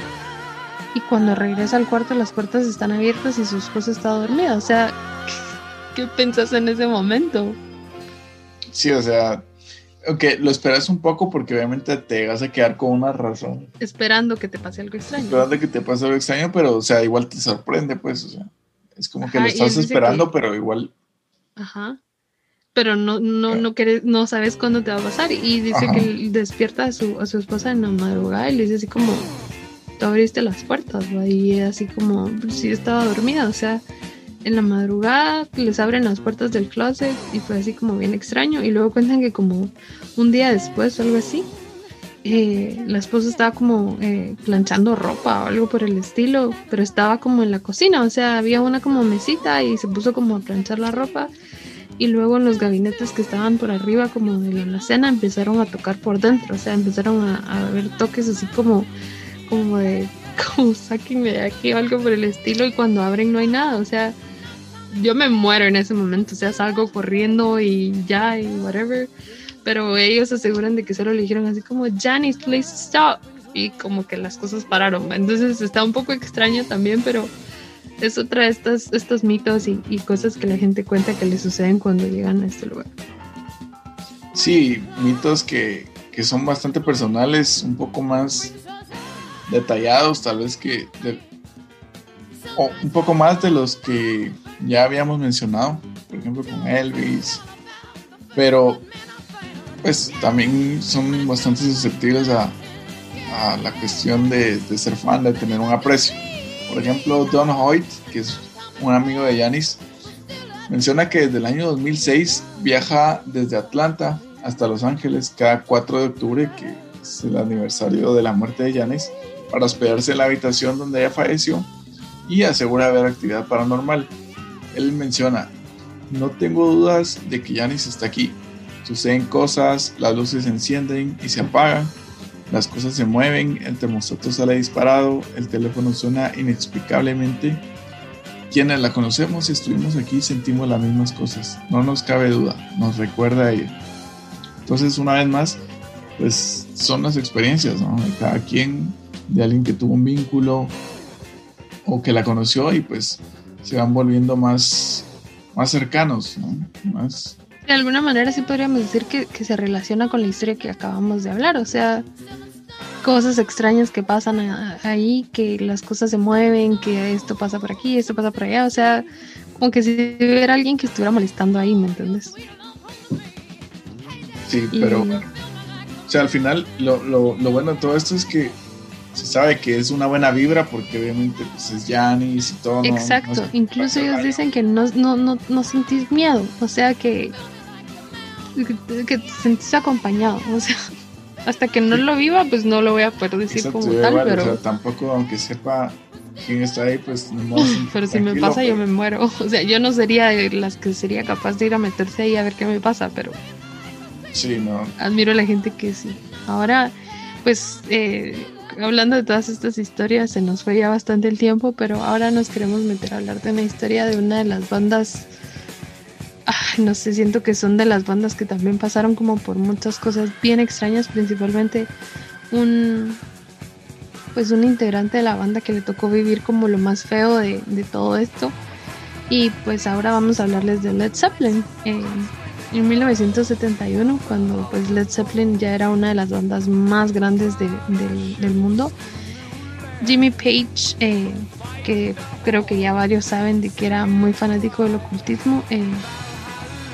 y cuando regresa al cuarto las puertas están abiertas y su esposa está dormida. O sea, ¿qué pensás en ese momento? Sí, o sea, ok, lo esperas un poco porque obviamente te vas a quedar con una razón. Esperando que te pase algo extraño. Esperando que te pase algo extraño, pero, o sea, igual te sorprende, pues, o sea, es como que lo estás esperando, pero igual. Ajá. Pero no, no, no, quieres, no sabes cuándo te va a pasar. Y dice que despierta a su, a su esposa en la madrugada y le dice así como, tú abriste las puertas, y así como, pues, sí estaba dormida, o sea, en la madrugada les abren las puertas del closet y fue así como bien extraño. Y luego cuentan que como un día después o algo así, eh, la esposa estaba como eh, planchando ropa o algo por el estilo, pero estaba como en la cocina, o sea, había una como mesita y se puso como a planchar la ropa. Y luego en los gabinetes que estaban por arriba como de la cena empezaron a tocar por dentro, o sea, empezaron a, a ver toques así como, como de, (laughs) como sáquenme de aquí o algo por el estilo y cuando abren no hay nada, o sea, yo me muero en ese momento, o sea, salgo corriendo y ya y whatever. Pero ellos aseguran de que solo le dijeron así como, Janice, please stop. Y como que las cosas pararon. Entonces está un poco extraño también, pero es otra de estos, estos mitos y, y, cosas que la gente cuenta que le suceden cuando llegan a este lugar. Sí, mitos que, que son bastante personales, un poco más detallados, tal vez que o un poco más de los que ya habíamos mencionado, por ejemplo con Elvis, pero pues también son bastante susceptibles a, la cuestión de, de, ser fan, de tener un aprecio. Por ejemplo, Don Hoyt, que es un amigo de Yanis, menciona que desde el año 2006 viaja desde Atlanta hasta Los Ángeles cada 4 de octubre, que es el aniversario de la muerte de Yanis, para hospedarse en la habitación donde ella falleció y asegura ver actividad paranormal. Él menciona, no tengo dudas de que Yanis está aquí. Suceden cosas, las luces se encienden y se apagan, las cosas se mueven, el termostato sale disparado, el teléfono suena inexplicablemente. Quienes la conocemos y estuvimos aquí sentimos las mismas cosas, no nos cabe duda, nos recuerda a ella. Entonces, una vez más, pues son las experiencias. De cada quien, de alguien que tuvo un vínculo o que la conoció y pues se van volviendo más, más cercanos, ¿no? Más... De alguna manera sí podríamos decir que, que se relaciona con la historia que acabamos de hablar, o sea, cosas extrañas que pasan ahí, que las cosas se mueven, que esto pasa por aquí, esto pasa por allá, o sea, como que si hubiera alguien que estuviera molestando ahí, ¿me entiendes? Sí, pero, o sea, al final lo, lo, lo, bueno de todo esto es que se sabe que es una buena vibra porque obviamente pues, es Janis y todo. Exacto, incluso ellos dicen que no, no, no, no sentís miedo, o sea, que, que, que te sentís acompañado, o sea (laughs) hasta que no lo viva, pues no lo voy a poder decir como tal, pero... tampoco, aunque sepa quién está ahí, pues no (laughs) Pero si me pasa, yo me muero. (laughs) O sea, yo no sería de las que sería capaz de ir a meterse ahí a ver qué me pasa, pero... Sí, no. Admiro a la gente que sí. Ahora, pues, eh, hablando de todas estas historias, se nos fue ya bastante el tiempo, pero ahora nos queremos meter a hablar de una historia de una de las bandas no sé, siento que son de las bandas que también pasaron como por muchas cosas bien extrañas, principalmente un pues un integrante de la banda que le tocó vivir como lo más feo de, todo esto. Y pues ahora vamos a hablarles de Led Zeppelin. En 1971, cuando pues Led Zeppelin ya era una de las bandas más grandes del mundo, Jimmy Page, eh, que creo que ya varios saben de que era muy fanático del ocultismo, eh,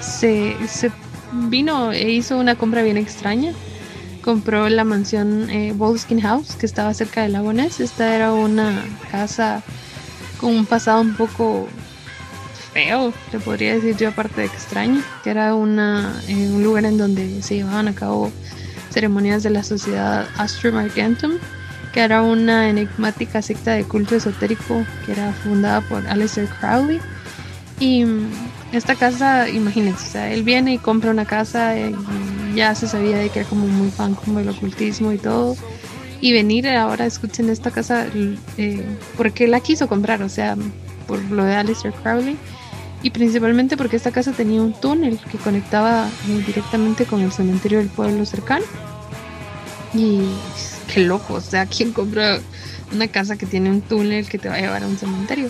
se, vino e hizo una compra bien extraña. Compró la mansión eh, House, que estaba cerca del lago Ness. Esta era una casa con un pasado un poco feo, podría decir yo, aparte de extraño, que era una, eh, un lugar en donde se llevaban a cabo ceremonias de la sociedad Astrum Argentum, que era una enigmática secta de culto esotérico que era fundada por Aleister Crowley. Y esta casa, imagínense, o sea, él viene y compra una casa y ya se sabía de que era como muy fan como el ocultismo y todo. Y venir ahora, escuchen esta casa, eh, porque la quiso comprar, o sea, por lo de Aleister Crowley. Y principalmente porque esta casa tenía un túnel que conectaba eh, directamente con el cementerio del pueblo cercano. Y qué loco, o sea, ¿quién compra una casa que tiene un túnel que te va a llevar a un cementerio?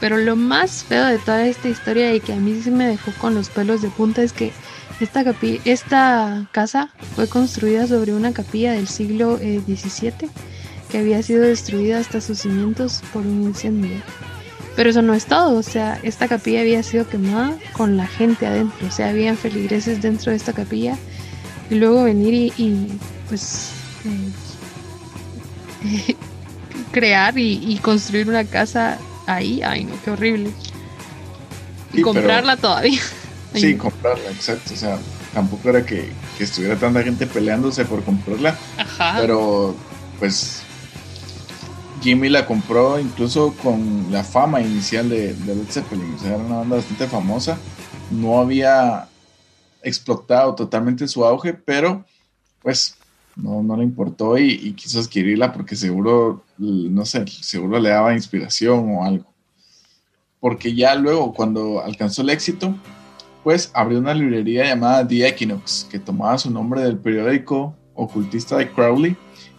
Pero lo más feo de toda esta historia y que a mí sí me dejó con los pelos de punta es que esta, esta casa fue construida sobre una capilla del siglo XVII eh, que había sido destruida hasta sus cimientos por un incendio. Pero eso no es todo, o sea, esta capilla había sido quemada con la gente adentro, o sea, habían feligreses dentro de esta capilla y luego venir y, pues eh, (laughs) crear y construir una casa ahí, ay no, qué horrible. Y comprarla todavía. sí, comprarla, exacto. O sea, tampoco era que, estuviera tanta gente peleándose por comprarla. Ajá. Pero, pues, Jimmy la compró incluso con la fama inicial de, Led Zeppelin. Era una banda bastante famosa. No había explotado totalmente su auge, pero pues no, no le importó y, quiso adquirirla porque seguro, no sé, seguro le daba inspiración o algo. Porque ya luego, cuando alcanzó el éxito, pues abrió una librería llamada The Equinox, que tomaba su nombre del periódico ocultista de Crowley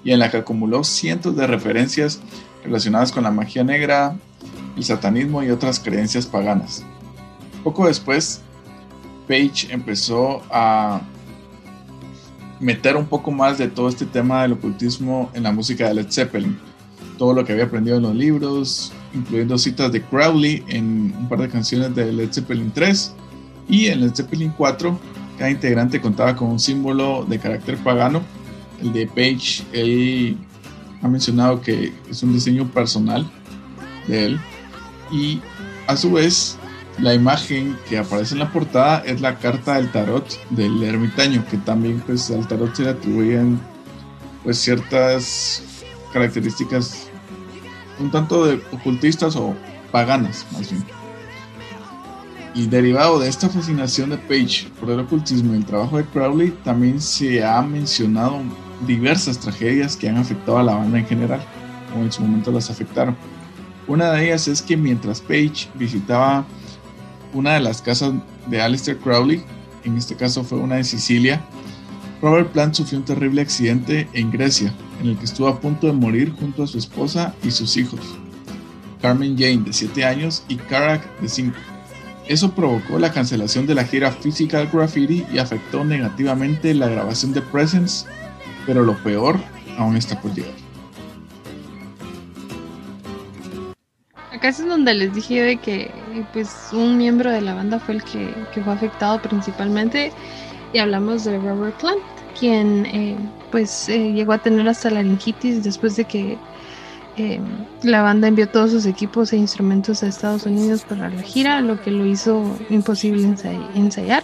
y en la que acumuló cientos de referencias relacionadas con la magia negra, el satanismo y otras creencias paganas. Poco después, Page empezó a meter un poco más de todo este tema del ocultismo en la música de Led Zeppelin. Todo lo que había aprendido en los libros, incluyendo citas de Crowley en un par de canciones de Led Zeppelin 3 y en Led Zeppelin 4 cada integrante contaba con un símbolo de carácter pagano. El de Page, él ha mencionado que es un diseño personal de él. Y a su vez, la imagen que aparece en la portada es la carta del tarot del ermitaño, que también pues al tarot se le atribuyen pues ciertas características un tanto de ocultistas o paganas más bien. Y derivado de esta fascinación de Page por el ocultismo y el trabajo de Crowley, también se ha mencionado diversas tragedias que han afectado a la banda en general, o en su momento las afectaron. Una de ellas es que mientras Page visitaba una de las casas de Aleister Crowley, en este caso fue una de Sicilia, Robert Plant sufrió un terrible accidente en Grecia, en el que estuvo a punto de morir junto a su esposa y sus hijos, Carmen Jane de 7 años y Karak de 5. Eso provocó la cancelación de la gira Physical Graffiti y afectó negativamente la grabación de Presence, pero lo peor aún está por llegar. Acá es donde les dije de que pues un miembro de la banda fue el que, fue afectado principalmente y hablamos de Robert Plant, quien eh, pues eh, llegó a tener hasta laringitis después de que eh, la banda envió todos sus equipos e instrumentos a Estados Unidos para la gira, lo que lo hizo imposible ensayar.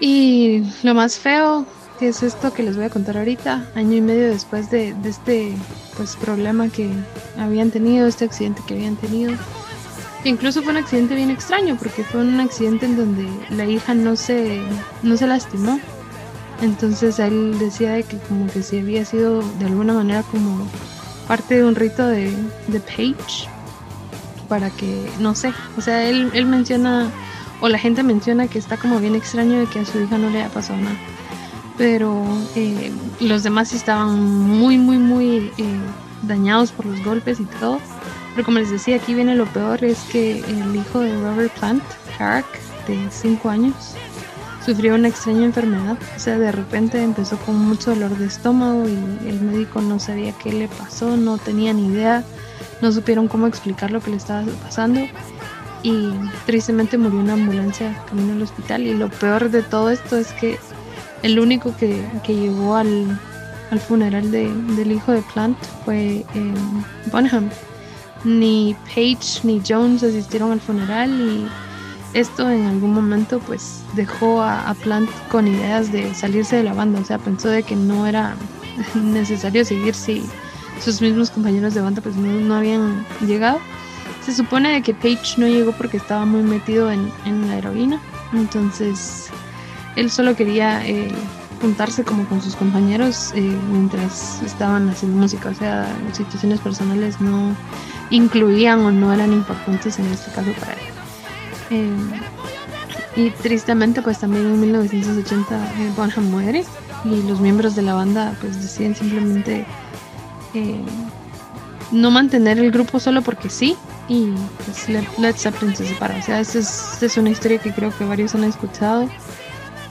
Y lo más feo, que es esto que les voy a contar ahorita, año y medio después de, este pues, problema que habían tenido, este accidente que habían tenido. incluso fue un accidente bien extraño, porque fue un accidente en donde la hija no se, no se lastimó. Entonces él decía de que como que si había sido de alguna manera como parte de un rito de, de Page para que, no sé, o sea, él, él menciona, o la gente menciona que está como bien extraño de que a su hija no le haya pasado nada. Pero eh, los demás estaban muy, muy, muy eh, dañados por los golpes y todo. Pero como les decía, aquí viene lo peor, es que el hijo de Robert Plant, Hark, de 5 años, sufrió una extraña enfermedad. O sea, de repente empezó con mucho dolor de estómago y el médico no sabía qué le pasó, no tenía ni idea, no supieron cómo explicar lo que le estaba pasando. Y tristemente murió en una ambulancia camino al hospital. Y lo peor de todo esto es que el único que, llegó al, funeral del hijo de Plant fue eh, Bonham. Ni Page ni Jones asistieron al funeral y esto en algún momento pues dejó a, Plant con ideas de salirse de la banda, o sea, pensó de que no era (laughs) necesario seguir si sus mismos compañeros de banda pues no, habían llegado. Se supone de que Page no llegó porque estaba muy metido en, la heroína, entonces él solo quería eh, juntarse como con sus compañeros eh, mientras estaban haciendo música, o sea, situaciones personales no incluían o no eran importantes en este caso para él. Eh, y tristemente pues también en 1980 eh, Bonham muere y los miembros de la banda pues deciden simplemente eh, no mantener el grupo solo porque sí y pues Led, Zeppelin se separa. O sea, esa es, una historia que creo que varios han escuchado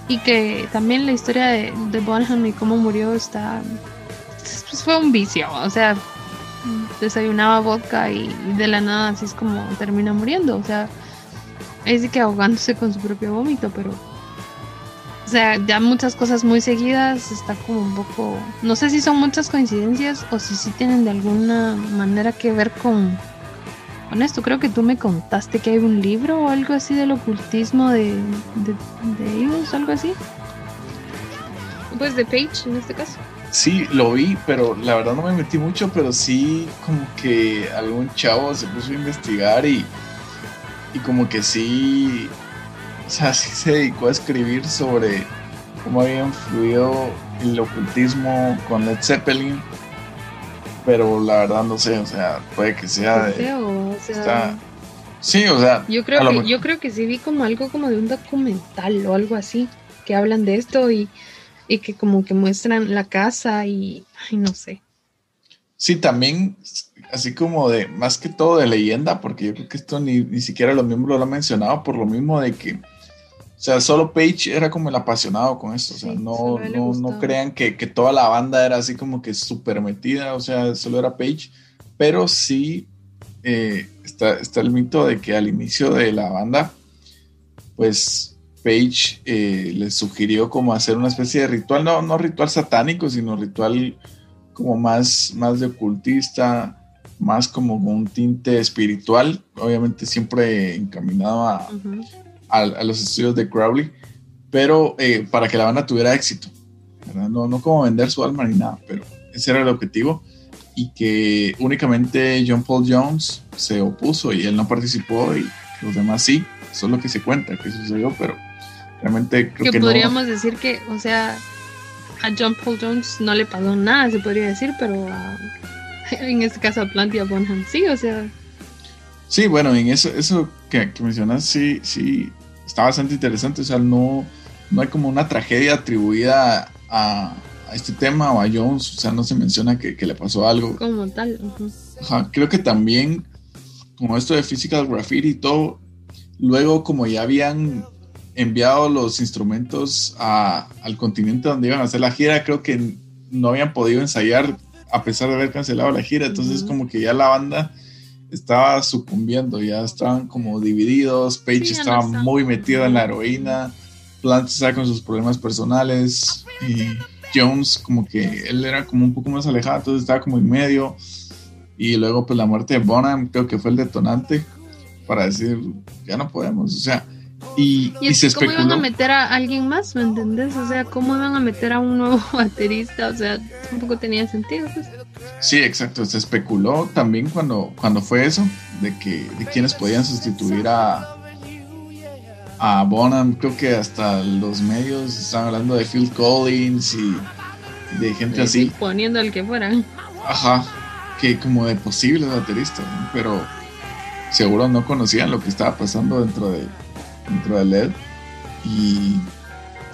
y que también la historia de, de Bonham y cómo murió está pues fue un vicio, o sea, desayunaba vodka y de la nada así es como termina muriendo, o sea, es que ahogándose con su propio vómito, pero. O sea, ya muchas cosas muy seguidas está como un poco. No sé si son muchas coincidencias o si sí tienen de alguna manera que ver con. Con esto, creo que tú me contaste que hay un libro o algo así del ocultismo de, de, ellos, algo así. Pues de Page en este caso. Sí, lo vi, pero la verdad no me metí mucho, pero sí como que algún chavo se puso a investigar y y como que sí, o sea, (laughs) sí se dedicó a escribir sobre cómo había influido el ocultismo con Led Zeppelin, pero la verdad no sé, o sea, puede que sea de... o sea, sí, o sea... Yo creo, que, yo creo que sí vi como algo como de un documental o algo así, que hablan de esto y, y que como que muestran la casa y, ay, no sé. Sí, también así como de, más que todo de leyenda, porque yo creo que esto ni, ni siquiera los miembros lo han mencionado, por lo mismo de que, sea, solo Page era como el apasionado con esto, o sea, no, no, no, crean que, que, toda la banda era así como que súper metida, o sea, solo era Page, pero sí eh, está, está el mito de que al inicio de la banda, pues Page eh, les sugirió como hacer una especie de ritual, no, no ritual satánico, sino ritual como más, más de ocultista, más como con un tinte espiritual, obviamente siempre encaminado a, a, los estudios de Crowley, pero eh, para que la banda tuviera éxito, No, no como vender su alma ni nada, pero ese era el objetivo y que únicamente John Paul Jones se opuso y él no participó y los demás sí, eso es lo que se cuenta que sucedió, pero realmente creo que, que podríamos decir que, o sea, a John Paul Jones no le pasó nada, se podría decir, pero a (laughs) en este caso a Plant y a Bonham, sí, o sea. Sí, bueno, en eso, eso que, mencionas, sí, sí, está bastante interesante, o sea, no, no hay como una tragedia atribuida a, este tema o a Jones, o sea, no se menciona que, le pasó algo. Como tal. Ajá, creo que también, como esto de Physical Graffiti y todo, luego como ya habían enviado los instrumentos al continente donde iban a hacer la gira, creo que no habían podido ensayar a pesar de haber cancelado la gira. Entonces, como que ya la banda estaba sucumbiendo, ya estaban como divididos. Page estaba muy metido en la heroína. Plant estaba con sus problemas personales. Y Jones, como que él era como un poco más alejado, entonces estaba como en medio. Y luego, pues la muerte de Bonham, creo que fue el detonante para decir, ya no podemos. O sea, y, y, se ¿Cómo iban a meter a alguien más? ¿Me entendés? O sea, ¿cómo iban a meter a un nuevo (laughs) baterista? O sea, tampoco tenía sentido. Pues. Sí, exacto. Se especuló también cuando, cuando fue eso, de que de quienes podían sustituir a, a Bonham. Creo que hasta los medios estaban hablando de Phil Collins y de gente así. Poniendo al que fuera. Ajá, que como de posibles bateristas, pero seguro no conocían lo que estaba pasando dentro de dentro de LED. Y,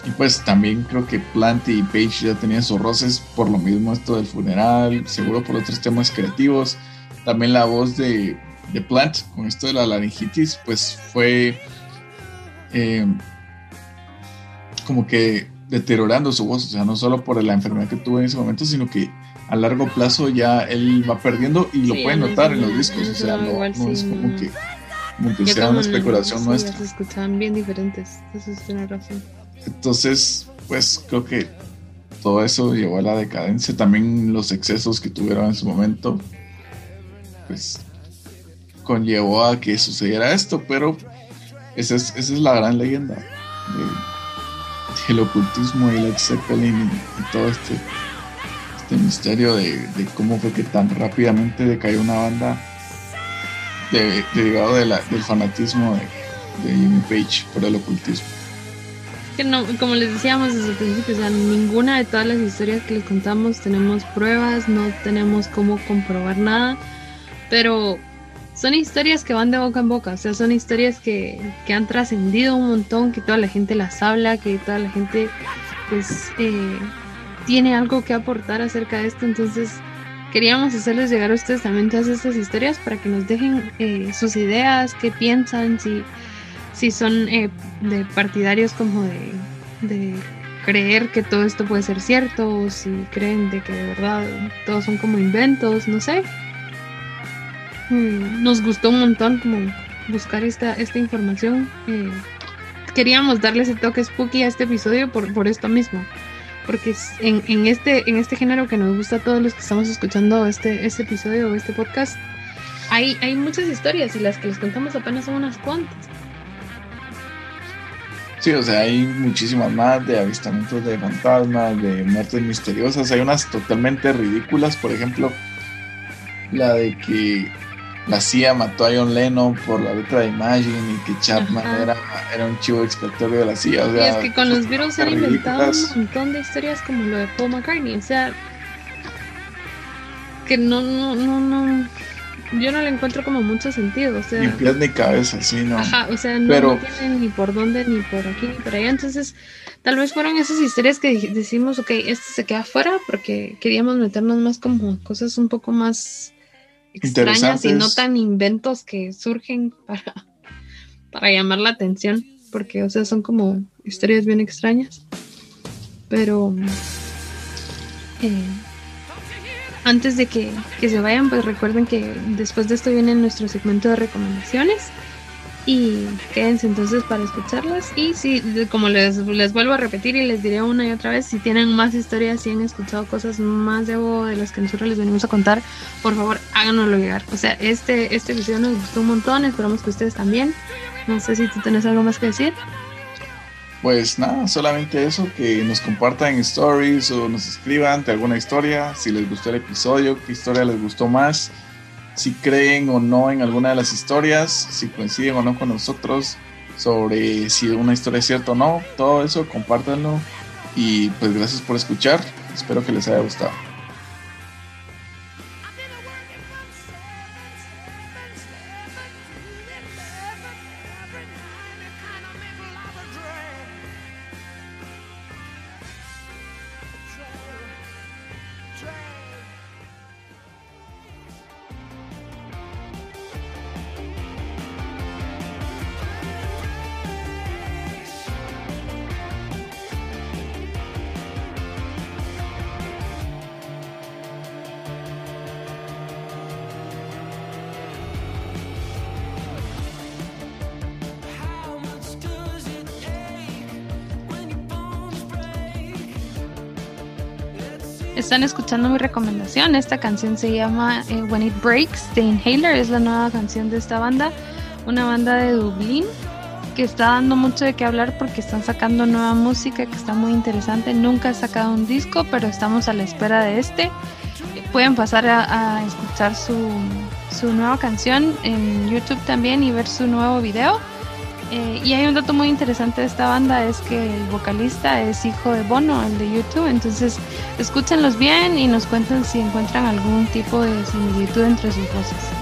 y, pues también creo que Plant y Page ya tenían sus roces por lo mismo esto del funeral, seguro por otros temas creativos. También la voz de, de Plant con esto de la laringitis, pues fue eh, como que deteriorando su voz, o sea, no solo por la enfermedad que tuvo en ese momento, sino que a largo plazo ya él va perdiendo y lo pueden notar en los discos, o sea, no, no es como que como sea una especulación nuestra. Se escuchaban bien diferentes, eso es una razón. Entonces, pues creo que todo eso llevó a la decadencia, también los excesos que tuvieron en su momento, pues conllevó a que sucediera esto, pero esa es, esa es la gran leyenda del ocultismo y el Zeppelin y, todo este, este misterio de, de cómo fue que tan rápidamente decayó una banda derivado de del fanatismo de, Jimmy Page por el ocultismo. Que no, como les decíamos desde el principio, o sea, ninguna de todas las historias que les contamos tenemos pruebas, no tenemos cómo comprobar nada, pero son historias que van de boca en boca, o sea, son historias que, que han trascendido un montón, que toda la gente las habla, que toda la gente pues eh, tiene algo que aportar acerca de esto, entonces queríamos hacerles llegar a ustedes también todas estas historias para que nos dejen eh, sus ideas, qué piensan, si, si son eh, de partidarios como de, creer que todo esto puede ser cierto, o si creen de que de verdad todos son como inventos, no sé. Mm, nos gustó un montón como buscar esta, esta información. Eh, queríamos darle ese toque spooky a este episodio por, por esto mismo porque este, en este género que nos gusta a todos los que estamos escuchando este, este episodio o este podcast, hay, hay muchas historias y las que les contamos apenas son unas cuantas. Sí, o sea, hay muchísimas más de avistamientos de fantasmas, de muertes misteriosas. Hay unas totalmente ridículas, por ejemplo, la de que la CIA mató a John Lennon por la letra de Imagine y que Chapman era, era, un chivo expiatorio de la CIA. y es que con los virus han inventado un montón de historias como lo de Paul McCartney. O sea, que no, no, no, no. Yo no le encuentro como mucho sentido. O sea, ni pies ni cabeza, sí, ¿no? Ajá, o sea, no, tienen ni por dónde, ni por aquí, ni por allá. Entonces, tal vez fueron esas historias que decimos, ok, este se queda fuera porque queríamos meternos más como cosas un poco más extrañas y no tan inventos que surgen para, para llamar la atención, porque, o sea, son como historias bien extrañas. Pero eh, antes de que, que, se vayan, pues recuerden que después de esto viene nuestro segmento de recomendaciones y quédense entonces para escucharlas. Y si como les, les vuelvo a repetir y les diré una y otra vez si tienen más historias si han escuchado cosas más de, de las que nosotros les venimos a contar por favor háganoslo llegar. O sea este este episodio nos gustó un montón esperamos que ustedes también. No sé si tú tienes algo más que decir. Pues nada, solamente eso, que nos compartan stories o nos escriban de alguna historia, si les gustó el episodio, qué historia les gustó más si creen o no en alguna de las historias, si coinciden o no con nosotros, sobre si una historia es cierta o no, todo eso, compártanlo. Y pues gracias por escuchar, espero que les haya gustado. Escuchando mi recomendación. Esta canción se llama eh, When It Breaks de Inhaler. Es la nueva canción de esta banda. Una banda de Dublín que está dando mucho de qué hablar porque están sacando nueva música que está muy interesante. Nunca he sacado un disco, pero estamos a la espera de este. Pueden pasar a, escuchar su, su nueva canción en YouTube también y ver su nuevo video. Eh, y hay un dato muy interesante de esta banda, es que el vocalista es hijo de Bono, el de YouTube, entonces escúchenlos bien y nos cuenten si encuentran algún tipo de similitud entre sus voces.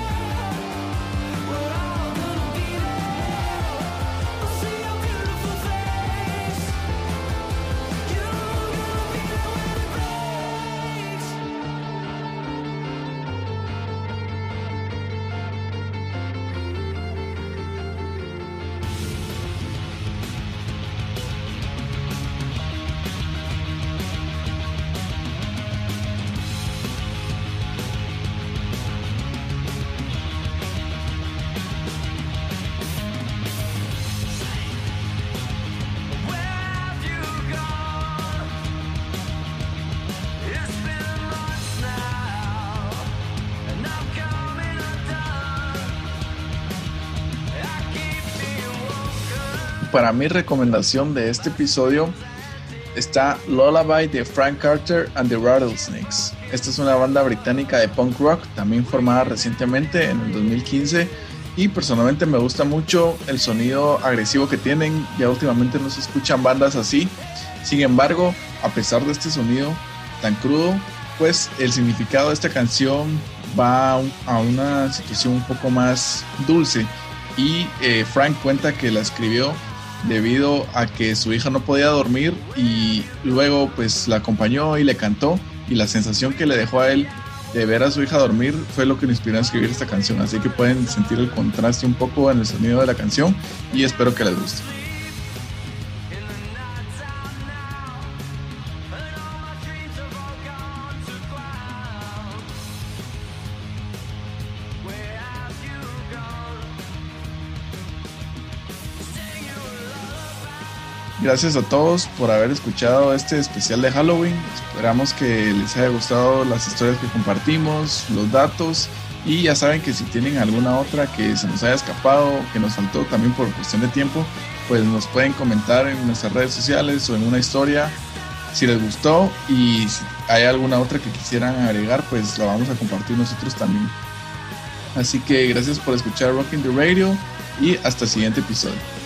Para mi recomendación de este episodio está Lullaby de Frank Carter and the Rattlesnakes. Esta es una banda británica de punk rock, también formada recientemente en el 2015 y personalmente me gusta mucho el sonido agresivo que tienen, ya últimamente no se escuchan bandas así. Sin embargo, a pesar de este sonido tan crudo, pues el significado de esta canción va a una situación un poco más dulce y eh, Frank cuenta que la escribió debido a que su hija no podía dormir y luego pues la acompañó y le cantó y la sensación que le dejó a él de ver a su hija dormir fue lo que le inspiró a escribir esta canción, así que pueden sentir el contraste un poco en el sonido de la canción y espero que les guste. Gracias a todos por haber escuchado este especial de Halloween. Esperamos que les haya gustado las historias que compartimos, los datos y ya saben que si tienen alguna otra que se nos haya escapado, que nos faltó también por cuestión de tiempo, pues nos pueden comentar en nuestras redes sociales o en una historia si les gustó y si hay alguna otra que quisieran agregar, pues la vamos a compartir nosotros también. Así que gracias por escuchar Rocking the Radio y hasta el siguiente episodio.